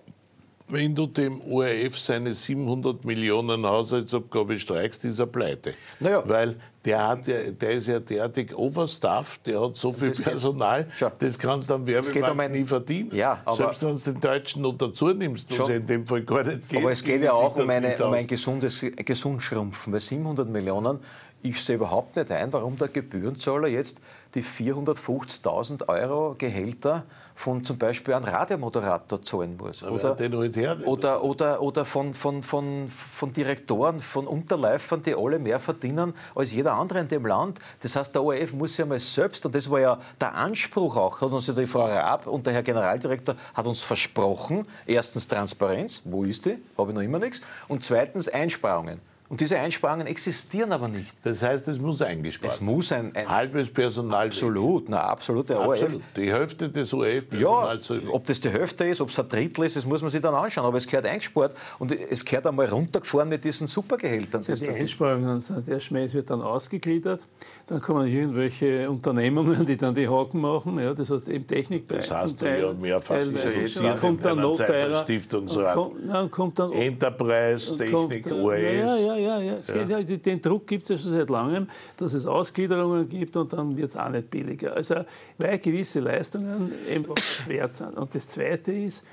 wenn du dem ORF seine 700 Millionen Haushaltsabgabe streichst, ist er pleite. Naja. Weil der, hat ja, der ist ja derartig overstaffed, der hat so viel Das geht- Personal, Schau. das kannst du am geht Werbemarkt um ein- nie verdienen. Ja, aber- Selbst wenn du den Deutschen noch dazu nimmst, was ja in dem Fall gar nicht geht. Aber es geht geht ja auch um, eine, um ein gesundes Gesundschrumpfen, weil 700 Millionen, ich sehe überhaupt nicht ein, warum der Gebührenzahler jetzt die 450.000 Euro Gehälter von zum Beispiel einem Radiomoderator zahlen muss. Oder, oder, oder, oder von, von, von, von Direktoren, von Unterläufern, die alle mehr verdienen als jeder andere in dem Land. Das heißt, der ORF muss ja mal selbst, und das war ja der Anspruch auch, hat uns ja die Frau Raab und der Herr Generaldirektor hat uns versprochen, erstens Transparenz, wo ist die? Habe ich noch immer nichts. Und zweitens Einsparungen. Und diese Einsparungen existieren aber nicht. Das heißt, es muss eingespart Es muss ein, ein Halbes Personal. absolut, na absolut, der ORF Absolut. Die Hälfte des ja, ORF-Personals weg. ob das die Hälfte ist, ob es ein Drittel ist, das muss man sich dann anschauen. Aber es gehört eingespart und es gehört einmal runtergefahren mit diesen Supergehältern. Ja, die Einsparungen sind der Schmäh wird dann ausgegliedert. Dann kommen irgendwelche Unternehmungen, die dann die Haken machen. Ja, das heißt im Technikbereich. Das hast du ja mehrfach in kommt dann noch teurer. Stiftungsrat. Und kommt- kommt dann Enterprise, Technik, kommt, ORF. Ja, ja, ja. ja. Geht, ja die- den Druck gibt es ja schon seit langem, dass es Ausgliederungen gibt und dann wird es auch nicht billiger. Also, weil gewisse Leistungen eben wert sind. Und das Zweite ist,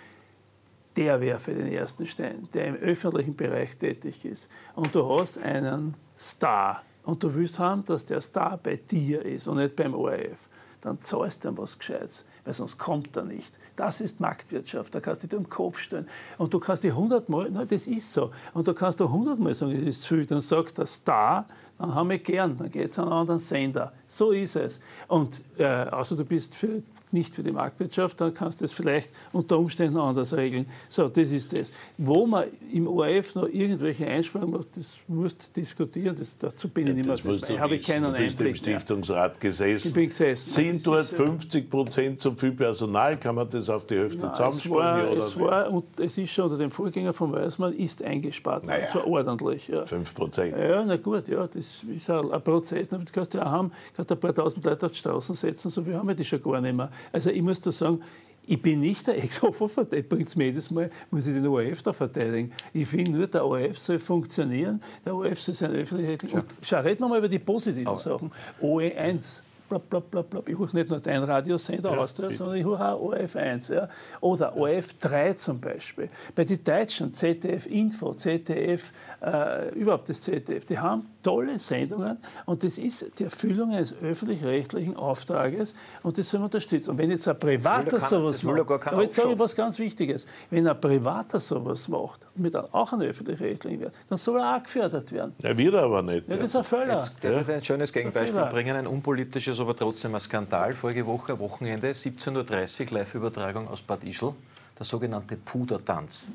der für den ersten Stein, der im öffentlichen Bereich tätig ist. Und du hast einen Star und du willst haben, dass der Star bei dir ist und nicht beim ORF. Dann zahlst du ihm was Gescheites, weil sonst kommt er nicht. Das ist Marktwirtschaft, da kannst du dich im Kopf stellen. Und du kannst dir hundertmal, na das ist so, und du kannst du hundertmal sagen, das ist zu viel. Dann sagt der Star, dann haben wir gern, dann geht es an einen anderen Sender. So ist es. Und äh, außer du bist für nicht für die Marktwirtschaft, dann kannst du es vielleicht unter Umständen anders regeln. So, das ist das. Wo man im ORF noch irgendwelche Einsparungen macht, das musst du diskutieren, das, dazu bin ich nicht mehr du habe ich keinen Du bist im Einblick mehr. Stiftungsrat gesessen. Ich bin gesessen. Sind dort ist ja- 50 Prozent zu viel Personal? Kann man das auf die Hälfte Es zusammensparen? war, ja oder es war, und es ist schon unter dem Vorgänger von Weismann, ist eingespart. Naja. Es war ordentlich. Ja. 5 Prozent. Ja, na gut, ja, das ist ein, ein Prozess. Damit kannst du ja auch haben, kannst ein paar tausend Leute auf die Straßen setzen, so viel haben wir die schon gar nicht mehr. Also ich muss da sagen, ich bin nicht der Ex-Hofer-Verteidiger, bringt mir jedes Mal, muss ich den ORF da verteidigen. Ich finde nur, der ORF soll funktionieren, der ORF soll sein öffentlich... Und schau, reden wir mal über die positiven Sachen. OE1, blab, blab, blab, blab. Ich höre nicht nur dein Radiosender aus, sondern ich höre auch ORF1. Ja. Oder ORF3 zum Beispiel. Bei den Deutschen, ZDF Info, ZDF, äh, überhaupt das ZDF, die haben tolle Sendungen und das ist die Erfüllung eines öffentlich-rechtlichen Auftrages und das soll man unterstützen. Und wenn jetzt ein Privater ja keiner- sowas ja macht, aber jetzt sage ich was ganz Wichtiges, wenn ein Privater sowas macht, mit einem- auch einem öffentlich-rechtlichen wird, dann soll er auch gefördert werden. Er wird aber nicht. Ja, das ist ein Völler. Jetzt ich ein schönes Gegenbeispiel bringen, ein unpolitisches, aber trotzdem ein Skandal. Vorige Woche, Wochenende, 17.30 Uhr, Live-Übertragung aus Bad Ischl, der sogenannte Pudertanz.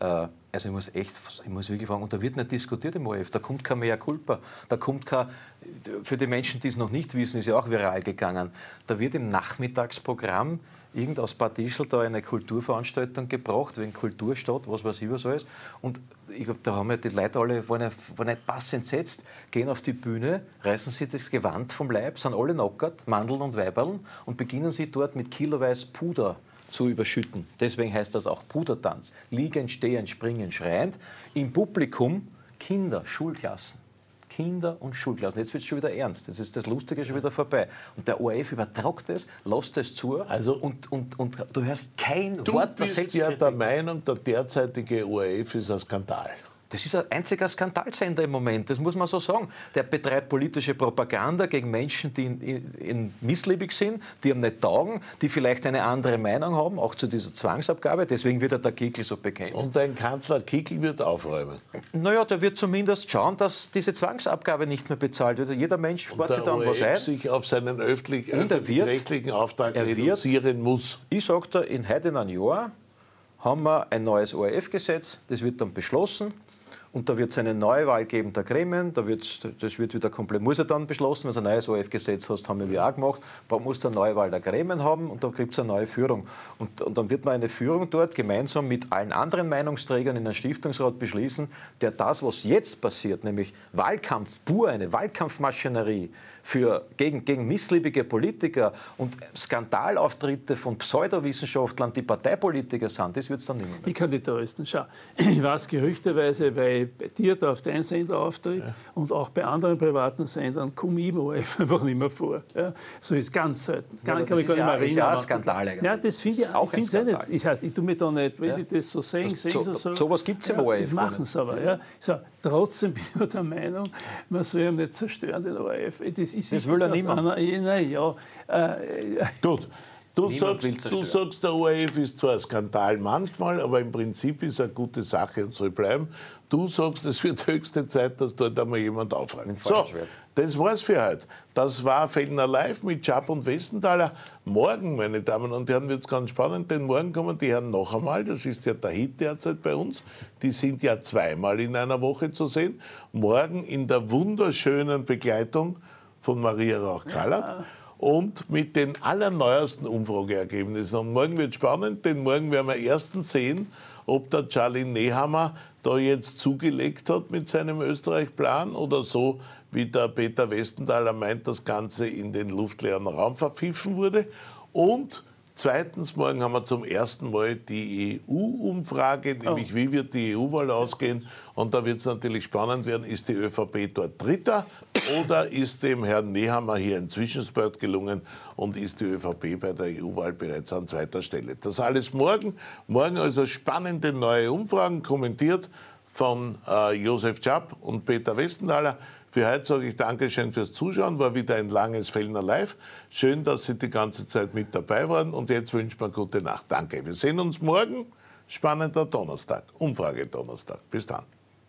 Äh, also ich muss echt, ich muss wirklich fragen, und da wird nicht diskutiert im ORF, da kommt kein Mea Culpa, da kommt kein, für die Menschen, die es noch nicht wissen, ist ja auch viral gegangen, da wird im Nachmittagsprogramm irgend aus Ischl da eine Kulturveranstaltung gebracht, wegen Kulturstadt, was weiß ich was alles. Und ich glaub, da haben ja die Leute alle, waren ja, waren ja pass entsetzt, gehen auf die Bühne, reißen sich das Gewand vom Leib, sind alle nackert, Mandeln und Weiberln und beginnen sie dort mit kiloweise Puder zu überschütten. Deswegen heißt das auch Pudertanz. Liegend, stehend, springen, schreiend. Im Publikum Kinder, Schulklassen. Kinder und Schulklassen. Jetzt wird es schon wieder ernst. Das ist das Lustige schon wieder vorbei. Und der ORF übertragt es, lässt es zu Also- und, und, und du hörst kein Du Wort der bist ja der Meinung, der derzeitige ORF ist ein Skandal. Das ist ein einziger Skandalsender im Moment, das muss man so sagen. Der betreibt politische Propaganda gegen Menschen, die in, in, in missliebig sind, die ihm nicht taugen, die vielleicht eine andere Meinung haben, auch zu dieser Zwangsabgabe. Deswegen wird er der Kickel so bekämpft. Und dein Kanzler Kickl wird aufräumen. Naja, der wird zumindest schauen, dass diese Zwangsabgabe nicht mehr bezahlt wird. Jeder Mensch spart sich dann was ein. sich auf seinen öffentlich- öffentlich-rechtlichen Auftrag er wird- reduzieren muss. Ich sage da, in heute in einem Jahr haben wir ein neues ORF-Gesetz, das wird dann beschlossen und da wird es eine Neuwahl geben der Gremien, da wird's, das wird wieder komplett, muss ja dann beschlossen, wenn du ein neues OF-Gesetz hast, haben wir auch gemacht, da muss eine Neuwahl der Gremien haben und da gibt es eine neue Führung. Und, und dann wird man eine Führung dort gemeinsam mit allen anderen Meinungsträgern in einem Stiftungsrat beschließen, der das, was jetzt passiert, nämlich Wahlkampf pur, eine Wahlkampfmaschinerie für, gegen, gegen missliebige Politiker und Skandalauftritte von Pseudowissenschaftlern, die Parteipolitiker sind, das wird es dann nicht mehr. Ich kann die trösten. Schau, ich weiß gerüchteweise, weil bei dir da auf deinem Sender auftritt ja. und auch bei anderen privaten Sendern komme ich im ORF einfach nicht mehr vor. Ja, so ist ganz selten. Gar, ja, kann ich gar nicht mehr erinnern. Ja, Skandal eigentlich. Ja, das finde ich auch ich ein nicht. Ich, heißt, ich tue mir da nicht, wenn ich das so sehe, das, so, so, so was gibt es im ORF. Das machen sie aber. Ja. So, trotzdem bin ich der Meinung, man soll ihn nicht zerstören, den ORF. Das, ist, das will er niemand. Nein, ja. Äh, Gut. Du sagst, du sagst, der ORF ist zwar ein Skandal manchmal, aber im Prinzip ist eine gute Sache und soll bleiben. Du sagst, es wird höchste Zeit, dass dort einmal jemand aufräumt. So, das war's für heute. Das war Fellner Live mit Chap und Westenthaler. Morgen, meine Damen und Herren, wird es ganz spannend, denn morgen kommen die Herren noch einmal. Das ist ja der Hit derzeit bei uns. Die sind ja zweimal in einer Woche zu sehen. Morgen in der wunderschönen Begleitung von Maria Rauch-Kallert. Ja und mit den allerneuesten Umfrageergebnissen. Und morgen wird spannend, denn morgen werden wir erstens sehen, ob der Charlie Nehammer da jetzt zugelegt hat mit seinem Österreich-Plan oder so, wie der Peter Westenthaler meint, das Ganze in den luftleeren Raum verpfiffen wurde. Und Zweitens, morgen haben wir zum ersten Mal die EU-Umfrage, nämlich oh. wie wird die EU-Wahl ausgehen. Und da wird es natürlich spannend werden, ist die ÖVP dort Dritter oder ist dem Herrn Nehammer hier ein Zwischenspurt gelungen und ist die ÖVP bei der EU-Wahl bereits an zweiter Stelle. Das alles morgen. Morgen also spannende neue Umfragen, kommentiert von äh, Josef Schapp und Peter Westenthaler. Für heute sage ich Dankeschön fürs Zuschauen, war wieder ein langes Fellner Live. Schön, dass Sie die ganze Zeit mit dabei waren und jetzt wünscht man gute Nacht. Danke. Wir sehen uns morgen. Spannender Donnerstag, Umfrage Donnerstag. Bis dann.